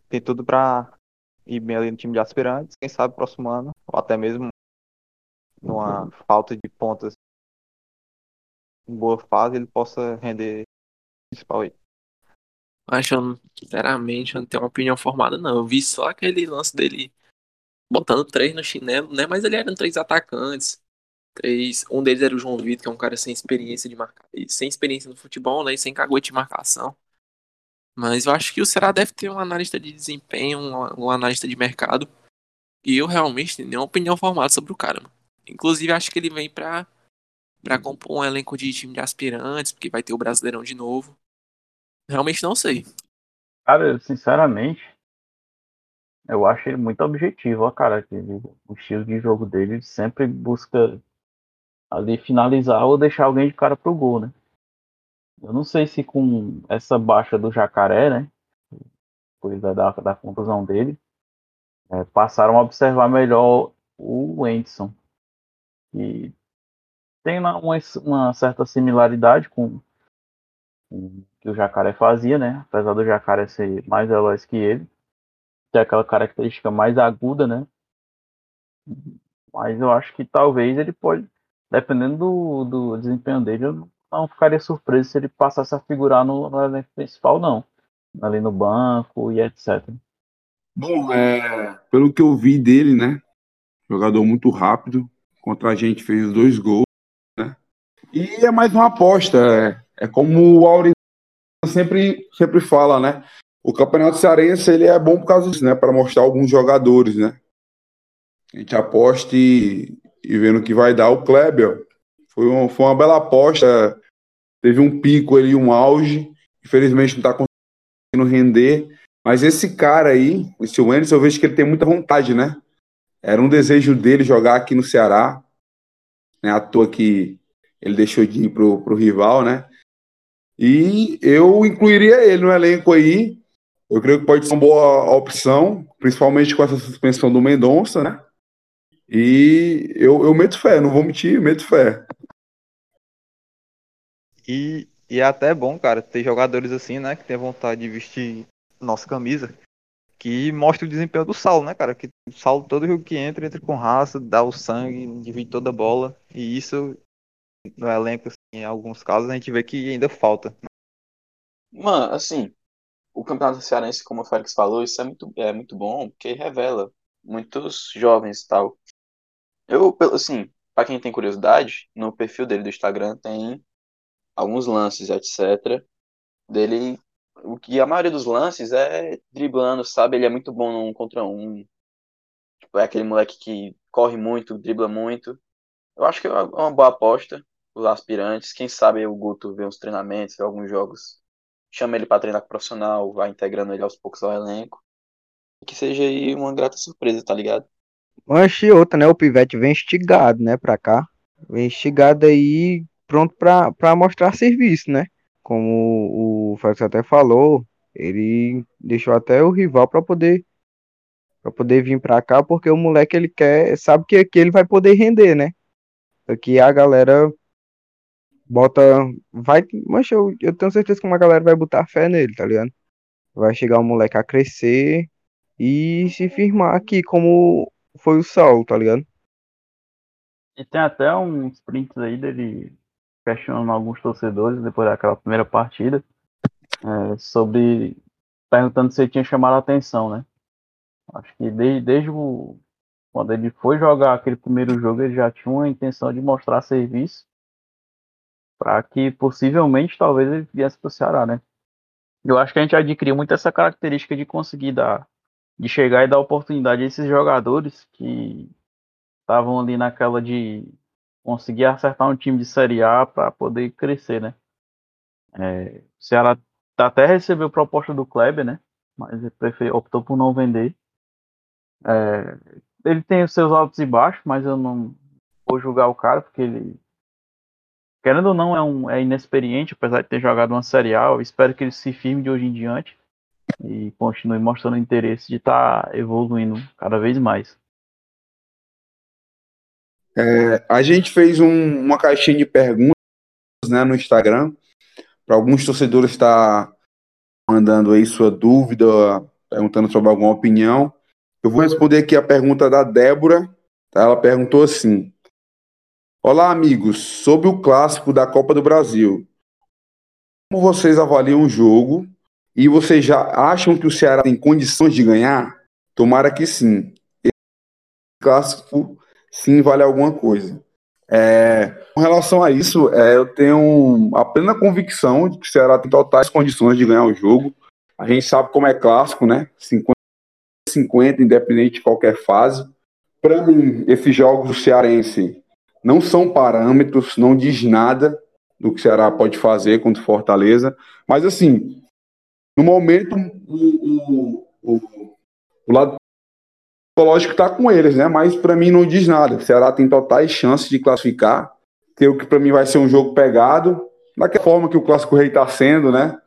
tem tudo pra ir bem ali no time de aspirantes. Quem sabe próximo ano, ou até mesmo numa falta de pontas em boa fase, ele possa render principal aí.
Acho, eu sinceramente, eu não tenho uma opinião formada, não. Eu vi só aquele lance dele botando três no chinelo, né? Mas ele eram três atacantes. Três, um deles era o João Vitor, que é um cara sem experiência de marcar, sem experiência no futebol, né? E sem caguete de marcação. Mas eu acho que o Ceará deve ter um analista de desempenho, um, um analista de mercado. E eu realmente tenho nenhuma opinião formada sobre o cara, mano. Inclusive, acho que ele vem pra, pra compor um elenco de time de aspirantes, porque vai ter o Brasileirão de novo. Realmente não sei.
Cara, sinceramente, eu acho ele muito objetivo, ó, cara. ele- o estilo de jogo dele ele sempre busca ali finalizar ou deixar alguém de cara pro gol, né? Eu não sei se com essa baixa do Jacaré, né? Coisa da, da contusão dele, é, passaram a observar melhor o Wendson. E tem uma, uma certa similaridade com, com o que o Jacaré fazia, né? Apesar do Jacaré ser mais veloz que ele, ter aquela característica mais aguda, né? Mas eu acho que talvez ele pode, dependendo do, do desempenho dele, eu não ficaria surpreso se ele passasse a figurar no, no elenco principal, não. Ali no banco e etc.
Bom, é, pelo que eu vi dele, né? Jogador muito rápido. Contra a gente fez dois gols, né? E é mais uma aposta. É, é como o Aureliano sempre, sempre fala, né? O Campeonato Cearense ele é bom por causa disso, né? Para mostrar alguns jogadores, né? A gente aposta e, e vendo o que vai dar. O Kleber foi, um, foi uma bela aposta. Teve um pico ali, um auge. Infelizmente não está conseguindo render. Mas esse cara aí, esse Wendel, eu vejo que ele tem muita vontade, né? Era um desejo dele jogar aqui no Ceará. Né? À toa que ele deixou de ir pro, pro rival, né? E eu incluiria ele no elenco aí. Eu creio que pode ser uma boa opção, principalmente com essa suspensão do Mendonça, né? E eu, eu meto fé, não vou mentir, meto fé.
E, e é até bom, cara, ter jogadores assim, né, que tem vontade de vestir nossa camisa, que mostra o desempenho do Saulo, né, cara? Que o Saulo, todo jogo que entra, entra com raça, dá o sangue, divide toda a bola. E isso, no elenco, assim, em alguns casos, a gente vê que ainda falta.
Mano, assim, o campeonato cearense, como o Félix falou, isso é muito, é muito bom, porque revela muitos jovens e tal. Eu, assim, pra quem tem curiosidade, no perfil dele do Instagram tem alguns lances, etc. Dele, o que a maioria dos lances é driblando, sabe? Ele é muito bom num contra um. Tipo, é aquele moleque que corre muito, dribla muito. Eu acho que é uma uma boa aposta, os aspirantes. Quem sabe o Guto vê uns treinamentos, vê alguns jogos, chama ele pra treinar profissional, vai integrando ele aos poucos ao elenco. Que seja aí uma grata surpresa, tá ligado?
Mas e outra, né? O Pivete vem instigado, né, pra cá. Vem instigado aí, pronto pra mostrar serviço, né? Como o Félix até falou, ele deixou até o rival pra poder para poder vir pra cá, porque o moleque ele quer, sabe que aqui ele vai poder render, né? Aqui a galera bota, vai, mas eu, eu tenho certeza que uma galera vai botar fé nele, tá ligado? Vai chegar o moleque a crescer e se firmar aqui como foi o Saulo, tá ligado?
E tem até uns prints aí dele questionando alguns torcedores depois daquela primeira partida é, sobre perguntando se ele tinha chamado a atenção, né? Acho que desde, desde o, quando ele foi jogar aquele primeiro jogo, ele já tinha uma intenção de mostrar serviço para que possivelmente talvez ele viesse para o Ceará, né? Eu acho que a gente adquiriu muito essa característica de conseguir dar, de chegar e dar oportunidade a esses jogadores que estavam ali naquela de conseguir acertar um time de Série A para poder crescer, né? É, o Ceará até recebeu proposta do Kleber, né? Mas ele optou por não vender. É, ele tem os seus altos e baixos, mas eu não vou julgar o cara, porque ele, querendo ou não, é, um, é inexperiente, apesar de ter jogado uma Série A. Eu espero que ele se firme de hoje em diante e continue mostrando interesse de estar tá evoluindo cada vez mais.
É, a gente fez um, uma caixinha de perguntas né, no Instagram para alguns torcedores estar mandando aí sua dúvida, perguntando sobre alguma opinião. Eu vou responder aqui a pergunta da Débora. Tá? Ela perguntou assim: Olá, amigos, sobre o clássico da Copa do Brasil. Como vocês avaliam o jogo e vocês já acham que o Ceará tem condições de ganhar? Tomara que sim. Esse clássico sim vale alguma coisa. É, com relação a isso, é, eu tenho a plena convicção de que o Ceará tem totais condições de ganhar o jogo. A gente sabe como é clássico, né? 50-50, independente de qualquer fase. Para mim, esses jogos do Cearense não são parâmetros, não diz nada do que o Ceará pode fazer contra o Fortaleza. Mas, assim, no momento, o, o, o, o lado psicológico está com eles, né? Mas para mim não diz nada. O Ceará tem totais chances de classificar. Creio que para mim vai ser um jogo pegado, daquela forma que o Clássico Rei está sendo, né?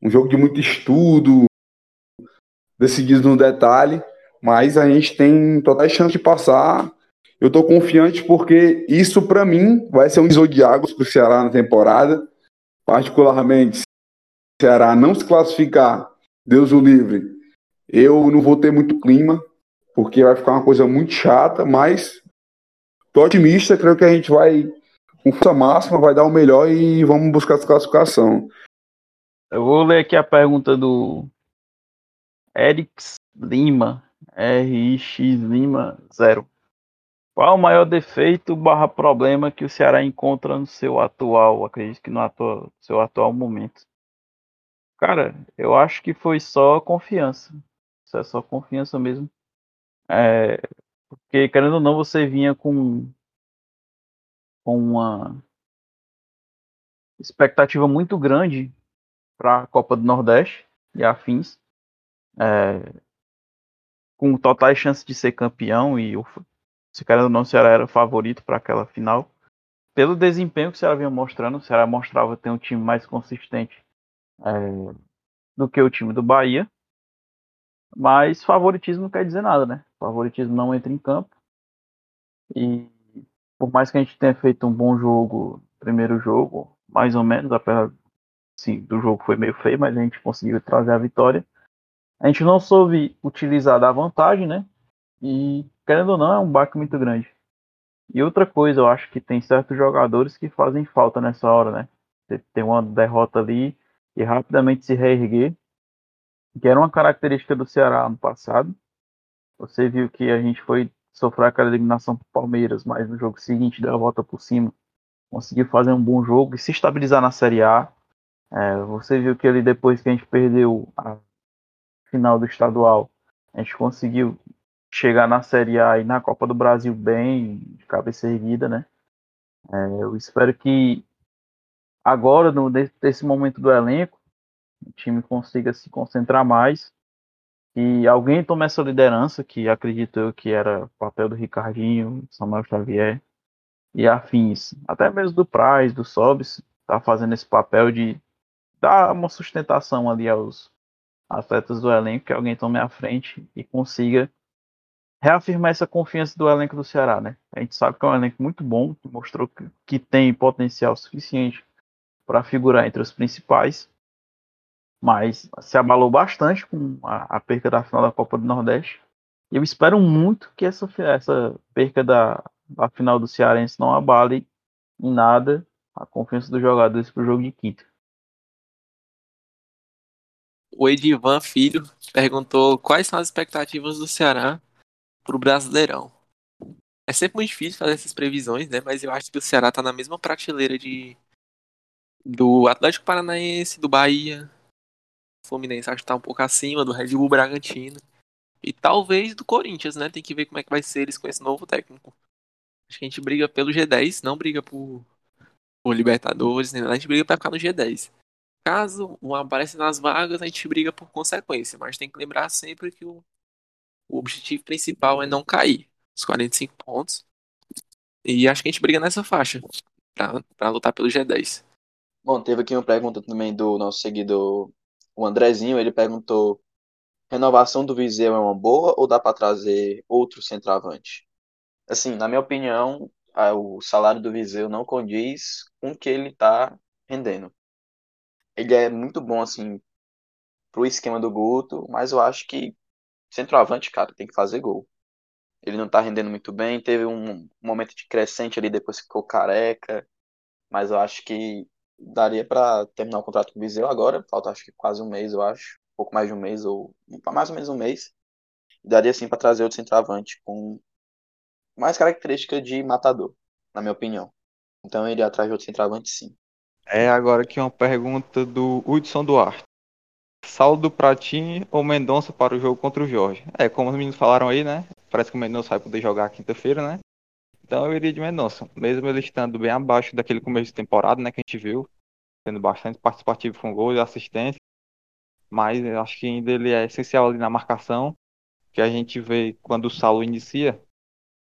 Um jogo de muito estudo, decidido no detalhe, mas a gente tem totais chances de passar. Eu estou confiante porque isso para mim vai ser um divisor de águas para o Ceará na temporada. Particularmente, se o Ceará não se classificar, Deus o livre, eu não vou ter muito clima porque vai ficar uma coisa muito chata, mas tô otimista, creio que a gente vai com força máxima, vai dar o melhor e vamos buscar essa classificação.
Eu vou ler aqui a pergunta do Erix Lima, RX Lima 0. Qual o maior defeito barra problema que o Ceará encontra no seu atual, acredito que no atual, seu atual momento? Cara, eu acho que foi só confiança. Isso é só confiança mesmo. É, porque, querendo ou não, você vinha com, com uma expectativa muito grande para a Copa do Nordeste e afins, é, com totais chances de ser campeão e o, se querendo ou não, o Ceará era favorito para aquela final. pelo desempenho que o Ceará vinha mostrando, o Ceará mostrava ter um time mais consistente é, do que o time do Bahia. Mas favoritismo não quer dizer nada, né? Favoritismo não entra em campo. E por mais que a gente tenha feito um bom jogo, primeiro jogo, mais ou menos, apesar sim, do jogo foi meio feio, mas a gente conseguiu trazer a vitória. A gente não soube utilizar da vantagem, né? E querendo ou não, é um baque muito grande. E outra coisa, eu acho que tem certos jogadores que fazem falta nessa hora, né? Tem uma derrota ali e rapidamente se reerguer, que era uma característica do Ceará no passado. Você viu que a gente foi sofrer aquela eliminação para Palmeiras, mas no jogo seguinte deu a volta por cima, conseguiu fazer um bom jogo e se estabilizar na Série A. É, você viu que depois que a gente perdeu a final do estadual, a gente conseguiu chegar na Série A e na Copa do Brasil bem, de cabeça erguida, né? É, eu espero que agora, no, nesse momento do elenco, o time consiga se concentrar mais e alguém tome essa liderança, que acredito eu que era o papel do Ricardinho, Samuel Xavier e afins, até mesmo do Praz, do Sobis, tá fazendo esse papel de dar uma sustentação ali aos atletas do elenco, que alguém tome à frente e consiga reafirmar essa confiança do elenco do Ceará, né? A gente sabe que é um elenco muito bom, que mostrou que, que tem potencial suficiente para figurar entre os principais, mas se abalou bastante com a, a, perca da final da Copa do Nordeste. Eu espero muito que essa, essa perca da, da final do Cearense não abale em nada a confiança dos jogadores para o jogo de quinta.
O Edivan Filho perguntou quais são as expectativas do Ceará pro Brasileirão. É sempre muito difícil fazer essas previsões, né? Mas eu acho que o Ceará tá na mesma prateleira de do Atlético Paranaense, do Bahia. Fluminense acho que tá um pouco acima do Red Bull Bragantino. E talvez do Corinthians, né? Tem que ver como é que vai ser eles com esse novo técnico. Acho que a gente briga pelo G10, não briga por, por Libertadores, né? a gente briga pra ficar no G10. Caso um apareça nas vagas, a gente briga por consequência, mas tem que lembrar sempre que o o objetivo principal é não cair. Os 45 pontos. E acho que a gente briga nessa faixa. Pra, pra lutar pelo G10.
Bom, teve aqui uma pergunta também do nosso seguidor, o Andrezinho. Ele perguntou: renovação do Viseu é uma boa ou dá para trazer outro centroavante? Assim, na minha opinião, o salário do Viseu não condiz com o que ele está rendendo. Ele é muito bom, assim, pro esquema do Guto, mas eu acho que Centroavante, cara, tem que fazer gol. Ele não tá rendendo muito bem. Teve um momento de crescente ali depois que ficou careca. Mas eu acho que daria para terminar o contrato com o Viseu agora. Falta acho que quase um mês, eu acho. Um pouco mais de um mês, ou mais ou menos um mês. Daria sim para trazer outro centroavante com mais característica de matador, na minha opinião. Então ele atrás de outro centroavante sim.
É agora aqui uma pergunta do Hudson Duarte. Saulo do Pratinho ou Mendonça para o jogo contra o Jorge? É, como os meninos falaram aí, né? Parece que o Mendonça vai poder jogar quinta-feira, né? Então eu iria de Mendonça. Mesmo ele estando bem abaixo daquele começo de temporada, né? Que a gente viu. Sendo bastante participativo com gols e assistência. Mas eu acho que ainda ele é essencial ali na marcação. Que a gente vê quando o Saulo inicia,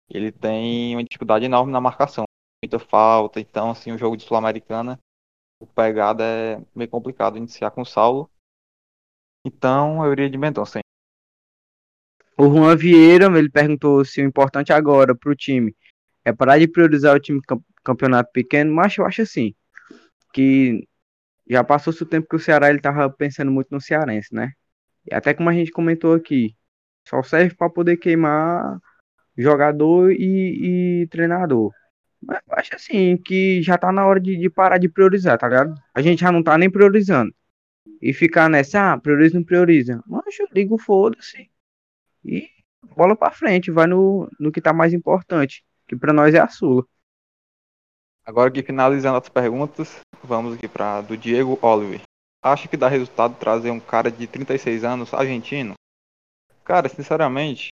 ele tem uma dificuldade enorme na marcação. Muita falta. Então, assim, o jogo de Sul-Americana, o pegada é meio complicado iniciar com o Saulo. Então eu iria de Mendonça.
O Juan Vieira, ele perguntou se o importante agora para o time é parar de priorizar o time campeonato pequeno, mas eu acho assim, que já passou-se o tempo que o Ceará ele tava pensando muito no cearense, né? E até como a gente comentou aqui, só serve para poder queimar jogador e, e, treinador. Mas eu acho assim, que já tá na hora de, de parar de priorizar, tá ligado? A gente já não tá nem priorizando e ficar nessa, ah, prioriza não prioriza. Mas eu ligo, foda-se. E bola pra frente, vai no, no que tá mais importante, que para nós é a Sula.
Agora que finalizando as perguntas, vamos aqui para do Diego Oliver. Acha que dá resultado trazer um cara de 36 anos argentino? Cara, sinceramente,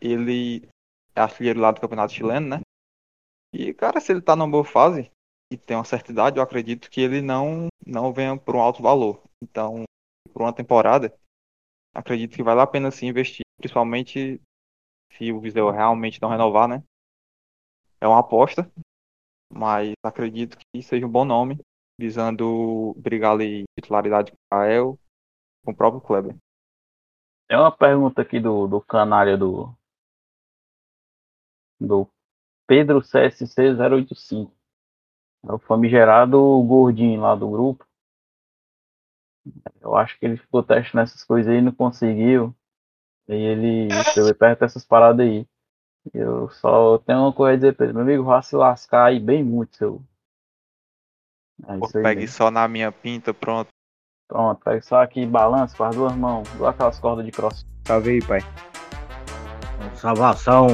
ele é artilheiro lá do Campeonato Chileno, né? E, cara, se ele tá numa boa fase e tem uma certa idade, eu acredito que ele não, não venha por um alto valor. Então, por uma temporada, acredito que vale a pena sim investir, principalmente se o Viseu realmente não renovar, né? É uma aposta, mas acredito que seja um bom nome, visando brigar ali titularidade com o Rael, com o próprio Kleber.
Tem uma pergunta aqui do, do canalha do. Do Pedro CSC 085. É o famigerado gordinho lá do grupo. Eu acho que ele ficou testando essas coisas aí e não conseguiu. E ele chegou perto dessas paradas aí. Eu só tenho uma coisa a dizer pra ele, meu amigo, vá se lascar aí bem muito, seu. É
Pô. Pegue
mesmo.
só na minha pinta, pronto.
Pronto, pega só aqui, balança com as duas mãos, igual aquelas cordas de cross.
Salve aí, pai.
Salvação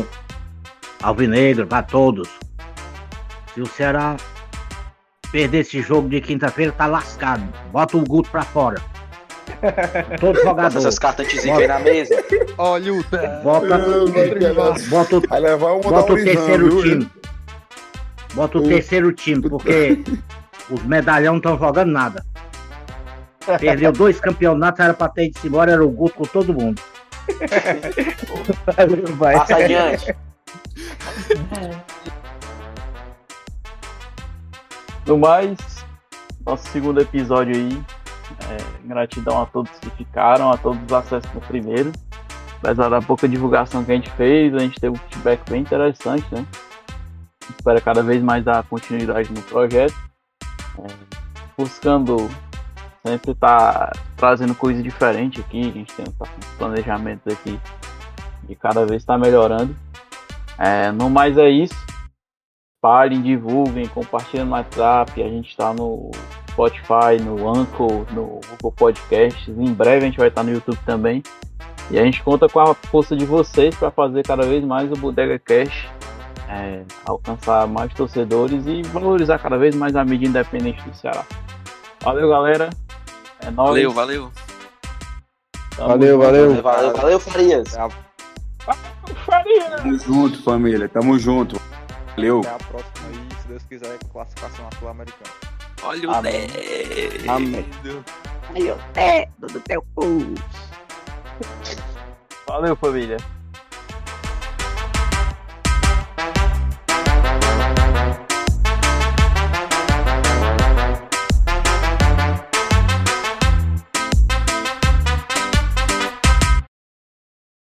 alvinegra para todos. Se o Ceará perder esse jogo de quinta-feira, tá lascado. Bota o Guto pra fora. Todo
Bota
jogador.
essas cartas antizinhas aí na mesa.
Olha o
Bota, bota, o,
Vai levar uma
bota o terceiro time. Bota o terceiro time, porque os medalhão não estão jogando nada. Perdeu dois campeonatos, era pra ter ido embora, era o Guto com todo mundo.
Valeu, pai.
Passa adiante.
No mais, nosso segundo episódio aí. É, gratidão a todos que ficaram, a todos os acessos no primeiro. Apesar da pouca divulgação que a gente fez, a gente teve um feedback bem interessante, né? Espera cada vez mais dar continuidade no projeto. É, buscando sempre estar trazendo coisa diferente aqui, a gente tem tá planejamentos aqui e cada vez está melhorando. É, no mais é isso. Parem, divulguem, compartilhem no WhatsApp. A gente está no Spotify, no Anchor, no Google Podcasts. Em breve a gente vai estar no YouTube também. E a gente conta com a força de vocês para fazer cada vez mais o Bodega Cash é, alcançar mais torcedores e valorizar cada vez mais a mídia independente do Ceará. Valeu, galera. É nóis.
Valeu, valeu.
Tamo
Valeu,
junto.
valeu.
Valeu, valeu, Farias.
Faria.
Tamo junto, família. Tamo junto. Valeu.
Até a próxima aí, se Deus quiser, classificação na Sul-Americana.
Olha o
Amém.
dedo.
Amém.
Aí o dedo do teu cu.
Valeu, família.